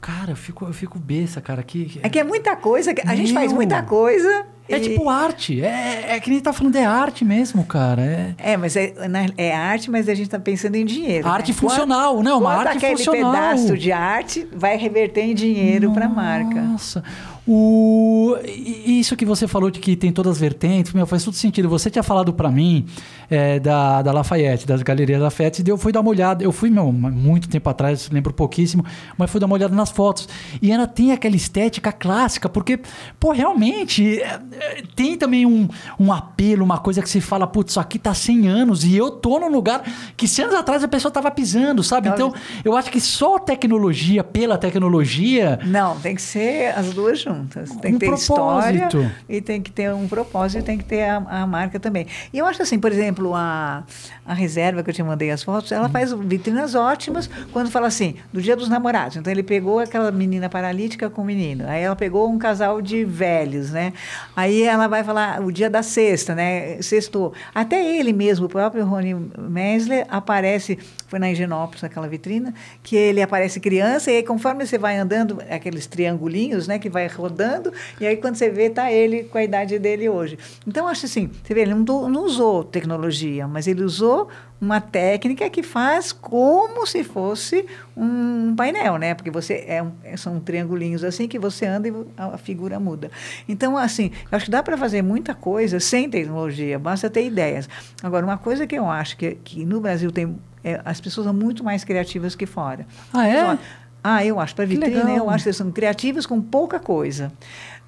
Cara, eu fico, eu fico besta, cara. Que, É que é muita coisa, a gente faz Meu. muita coisa. É e- tipo arte. É, é que nem tá falando, é arte mesmo, cara. É, É, mas é, na- é arte, mas a gente está pensando em dinheiro. Arte né? funcional, não, uma arte aquele funcional. pedaço de arte vai reverter em dinheiro para a marca. Nossa. O, isso que você falou de que tem todas as vertentes, meu, faz todo sentido. Você tinha falado para mim é, da, da Lafayette, das galerias da Lafayette, e eu fui dar uma olhada. Eu fui, meu, muito tempo atrás, lembro pouquíssimo, mas fui dar uma olhada nas fotos. E ela tem aquela estética clássica, porque, pô, realmente, é, é, tem também um, um apelo, uma coisa que se fala, putz, isso aqui tá 100 anos e eu tô num lugar que 100 anos atrás a pessoa tava pisando, sabe? Então, eu acho que só tecnologia pela tecnologia. Não, tem que ser as duas juntas Tem um que ter propósito. história e tem que ter um propósito e tem que ter a, a, marca também. E eu acho assim, por exemplo, a, a reserva que eu te mandei as fotos, ela faz vitrinas ótimas quando fala assim, do dia dos namorados. Então ele pegou aquela menina paralítica com o menino. Aí ela pegou um casal de velhos, né? Aí ela vai falar o dia da sexta, né? Sextou. Até ele mesmo, o próprio Rony Mesler, aparece, foi na Higienópolis, aquela vitrina, que ele aparece criança e aí conforme você vai andando, aqueles triangulinhos, né? Que vai rodando, e aí quando você vê, tá ele com a idade dele hoje. Então, acho assim, você vê, ele não, não usou tecnologia, mas ele usou uma técnica que faz como se fosse um painel, né? Porque você é um, são triangulinhos assim que você anda e a figura muda. Então, assim, eu acho que dá para fazer muita coisa sem tecnologia, basta ter ideias. Agora, uma coisa que eu acho que, que no Brasil tem é, as pessoas são muito mais criativas que fora. Ah, é? Ah, eu acho. Para vitrine, eu acho que eles são criativos com pouca coisa.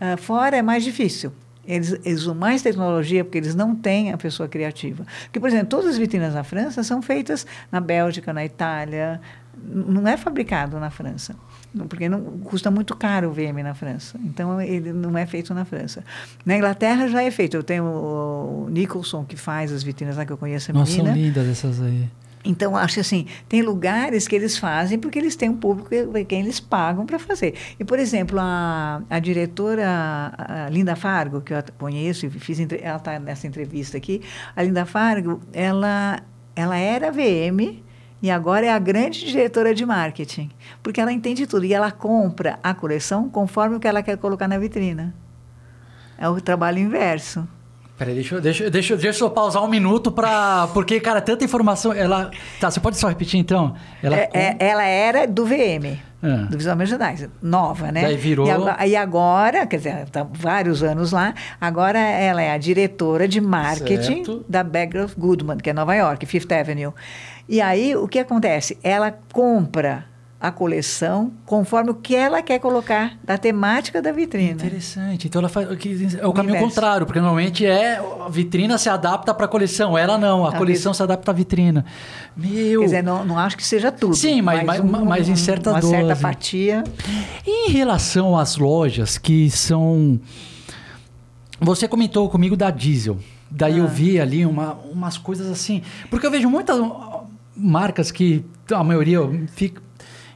Uh, fora é mais difícil. Eles, eles usam mais tecnologia porque eles não têm a pessoa criativa. Porque, por exemplo, todas as vitrinas na França são feitas na Bélgica, na Itália. Não é fabricado na França. Porque não, custa muito caro o VM na França. Então, ele não é feito na França. Na Inglaterra já é feito. Eu tenho o Nicholson, que faz as vitrinas lá, que eu conheço a Nossa, menina. são lindas essas aí. Então, acho assim, tem lugares que eles fazem porque eles têm um público que, quem eles pagam para fazer. E, por exemplo, a, a diretora a Linda Fargo, que eu conheço e fiz, ela está nessa entrevista aqui, a Linda Fargo, ela, ela era VM e agora é a grande diretora de marketing, porque ela entende tudo e ela compra a coleção conforme o que ela quer colocar na vitrina. É o trabalho inverso. Peraí, deixa, deixa, deixa, deixa eu pausar um minuto para Porque, cara, tanta informação. Ela. Tá, você pode só repetir então? Ela, é, é, ela era do VM. Ah. Do Visual Merchandising, nova, né? Daí virou. E agora, e agora quer dizer, está vários anos lá, agora ela é a diretora de marketing certo. da Bagrove Goodman, que é Nova York, Fifth Avenue. E aí, o que acontece? Ela compra a coleção conforme o que ela quer colocar da temática da vitrina. Interessante. Então ela faz é o caminho contrário, porque normalmente é a vitrina se adapta para a coleção, ela não, a, a coleção se adapta à vitrina. Meu. Quer dizer, não, não acho que seja tudo. Sim, mas, mas, um, mas em certa uma dose. certa fatia. E em relação às lojas que são você comentou comigo da Diesel. Daí ah. eu vi ali uma, umas coisas assim. Porque eu vejo muitas marcas que a maioria fica,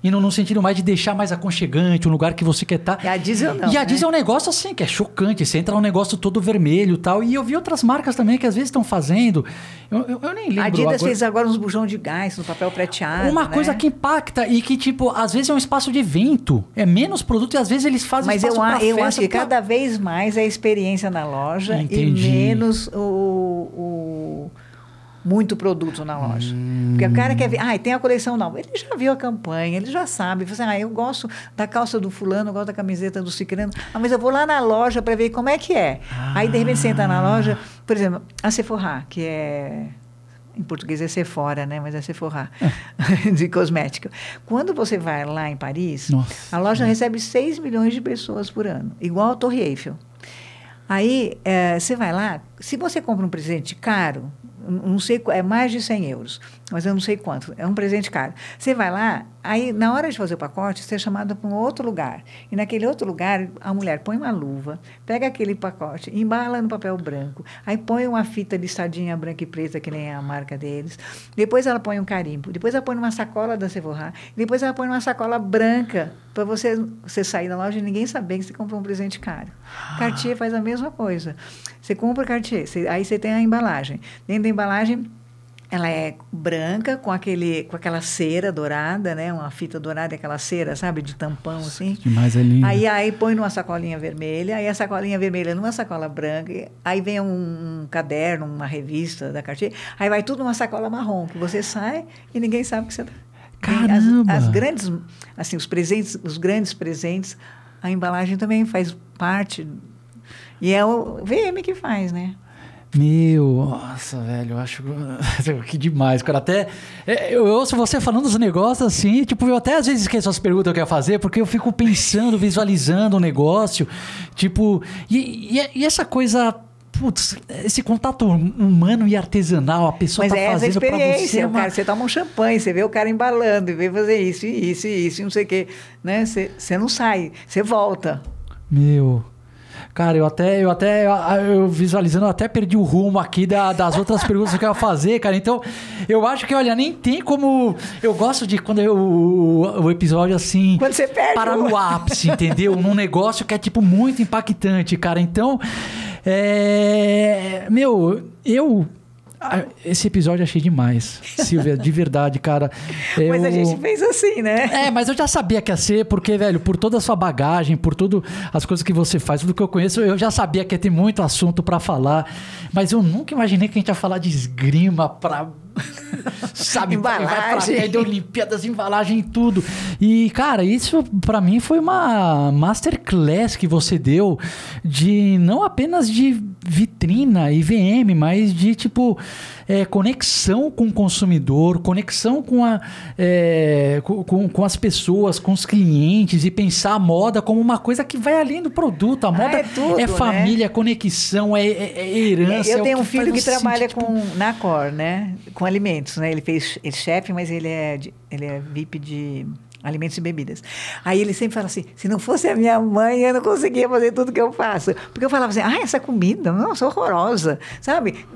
indo num sentido mais de deixar mais aconchegante, um lugar que você quer estar. Tá. E a diesel não. E a né? diesel é um negócio assim, que é chocante. Você entra num negócio todo vermelho e tal. E eu vi outras marcas também que às vezes estão fazendo. Eu, eu, eu, nem lembro. A Adidas agora. fez agora uns bujão de gás no papel prateado. Uma né? coisa que impacta e que, tipo, às vezes é um espaço de evento. É menos produto e às vezes eles fazem Mas eu, eu acho que pra... cada vez mais é a experiência na loja Entendi. e menos o, o muito produto na loja. Hum. Porque o cara quer ver, ah, tem a coleção nova. Ele já viu a campanha, ele já sabe. Ele assim, ah, eu gosto da calça do fulano, eu gosto da camiseta do ciclano. Ah, mas eu vou lá na loja para ver como é que é. Ah. Aí, de repente, você entra na loja, por exemplo, a Sephora, que é em português é Sephora, né? Mas é Sephora, é. de cosmética. Quando você vai lá em Paris, Nossa. a loja recebe 6 milhões de pessoas por ano, igual a Torre Eiffel. Aí, é, você vai lá, se você compra um presente caro, não sei, é mais de 100 euros, mas eu não sei quanto, é um presente caro. Você vai lá, aí na hora de fazer o pacote, você é chamado para um outro lugar. E naquele outro lugar, a mulher põe uma luva, pega aquele pacote, embala no papel branco, aí põe uma fita listadinha branca e preta, que nem é a marca deles. Depois ela põe um carimbo, depois ela põe numa sacola da Sephora, depois ela põe numa sacola branca, para você, você sair da loja e ninguém saber que você comprou um presente caro. Cartier faz a mesma coisa. Você compra Cartier, você, aí você tem a embalagem. Dentro da embalagem ela é branca com aquele com aquela cera dourada, né? Uma fita dourada, aquela cera, sabe, de tampão assim. Demais é lindo. Aí aí põe numa sacolinha vermelha, aí a sacolinha vermelha numa sacola branca, aí vem um, um caderno, uma revista da Cartier, aí vai tudo numa sacola marrom que você sai e ninguém sabe que você tá. Caramba. As, as grandes assim, os presentes, os grandes presentes a embalagem também faz parte. E é o VM que faz, né? Meu, nossa, velho, eu acho que demais, cara. Até é, eu ouço você falando dos negócios assim, tipo, eu até às vezes esqueço as perguntas que eu ia fazer, porque eu fico pensando, visualizando o negócio, tipo, e, e, e essa coisa putz, esse contato humano e artesanal, a pessoa Mas tá é fazendo essa experiência, você. uma... cara, você toma um champanhe, você vê o cara embalando, e vê fazer isso, e isso, e isso, e não sei o quê, né? Você, você não sai, você volta. Meu, Cara, eu até, eu até, eu visualizando, eu até perdi o rumo aqui da, das outras perguntas que eu ia fazer, cara. Então, eu acho que, olha, nem tem como. Eu gosto de quando eu, o, o episódio assim. Quando você perde. Para no ápice, entendeu? Num negócio que é, tipo, muito impactante, cara. Então, é. Meu, eu esse episódio achei demais, Silvia, de verdade, cara. Eu... Mas a gente fez assim, né? É, mas eu já sabia que ia ser, porque, velho, por toda a sua bagagem, por tudo as coisas que você faz, tudo que eu conheço, eu já sabia que ia ter muito assunto para falar. Mas eu nunca imaginei que a gente ia falar de esgrima pra sabe, embalagem. Vai pra de Olimpíadas, embalagem e tudo. E, cara, isso para mim foi uma masterclass que você deu de não apenas de vitrina e VM, mas de tipo é, conexão com o consumidor, conexão com, a, é, com, com, as pessoas, com os clientes e pensar a moda como uma coisa que vai além do produto. A moda ah, é, tudo, é, família, né? conexão, é, é, é herança. Eu tenho um filho que trabalha com, na Cor, né? Com alimentos, né? Ele fez ele é chefe, mas ele é, ele é VIP de alimentos e bebidas. Aí ele sempre fala assim: se não fosse a minha mãe, eu não conseguia fazer tudo que eu faço. Porque eu falava assim: ah, essa comida, nossa, horrorosa. Sabe?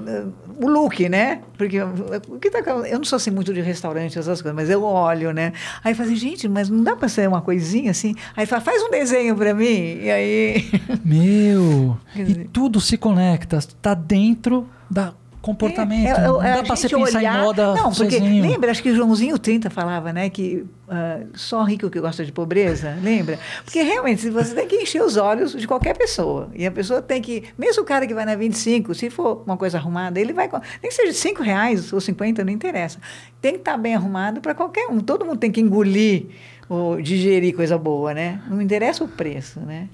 O look, né? Porque o que tá, eu não sou assim muito de restaurante, essas coisas, mas eu olho, né? Aí eu falei, gente, mas não dá para ser uma coisinha assim? Aí fala, faz um desenho para mim. E aí. Meu! e tudo se conecta, está dentro da comportamento. É, é, não dá para você pensar olhar, em moda Não, porque sozinho. lembra, acho que Joãozinho 30 falava, né, que uh, só rico que gosta de pobreza, lembra? Porque realmente você tem que encher os olhos de qualquer pessoa. E a pessoa tem que, mesmo o cara que vai na 25, se for uma coisa arrumada, ele vai, nem que seja 5 reais ou 50, não interessa. Tem que estar tá bem arrumado para qualquer um. Todo mundo tem que engolir ou digerir coisa boa, né? Não interessa o preço, né?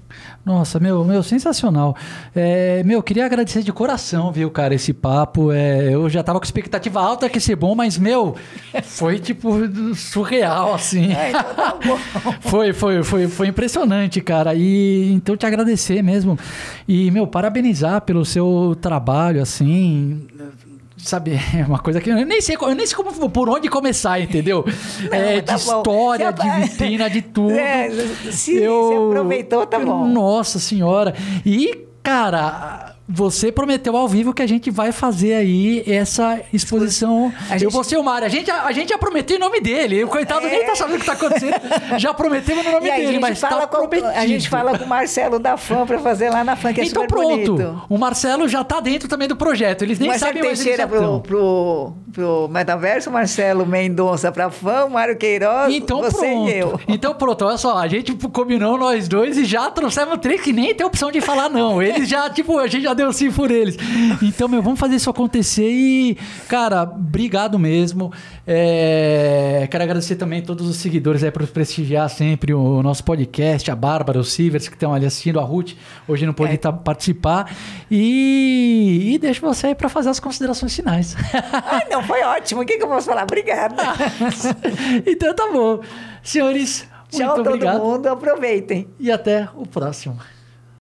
Nossa, meu, meu, sensacional. É, meu, queria agradecer de coração, viu, cara, esse papo. É, eu já tava com expectativa alta que ia ser bom, mas, meu, foi tipo surreal, assim. É, então tá foi, foi, foi, foi impressionante, cara. E então te agradecer mesmo. E, meu, parabenizar pelo seu trabalho, assim sabe, é uma coisa que eu nem sei, eu nem sei como, por onde começar, entendeu? Não, é, tá de bom. história, de vitrina, de tudo. É, se, eu, se aproveitou, tá bom. Nossa senhora. E, cara, você prometeu ao vivo que a gente vai fazer aí essa exposição. Gente... Eu vou ser o Mário. A gente, a gente já prometeu o nome dele. O coitado é... nem tá sabendo o que tá acontecendo. já prometemos o nome dele, mas tá com, prometido. A gente fala com o Marcelo da FAM para fazer lá na FAM, que é então pronto. Bonito. O Marcelo já tá dentro também do projeto. Eles nem Marcelo sabem Teixeira mais pro, pro, pro Metaverso, Marcelo Mendonça para FAM, Mário Queiroz, então, você pronto. e eu. Então pronto, olha só. A gente combinou nós dois e já trouxemos três que nem tem opção de falar não. Eles já, tipo, a gente já deu sim por eles. Então, meu, vamos fazer isso acontecer e, cara, obrigado mesmo. É, quero agradecer também a todos os seguidores aí por prestigiar sempre o nosso podcast, a Bárbara, os Sivers que estão ali assistindo, a Ruth, hoje não pôde é. Tá, participar. E, e deixo você aí para fazer as considerações finais. Ah, não, foi ótimo. O que, que eu posso falar? Obrigada. então tá bom. Senhores, Tchau, muito todo obrigado. mundo. Aproveitem. E até o próximo.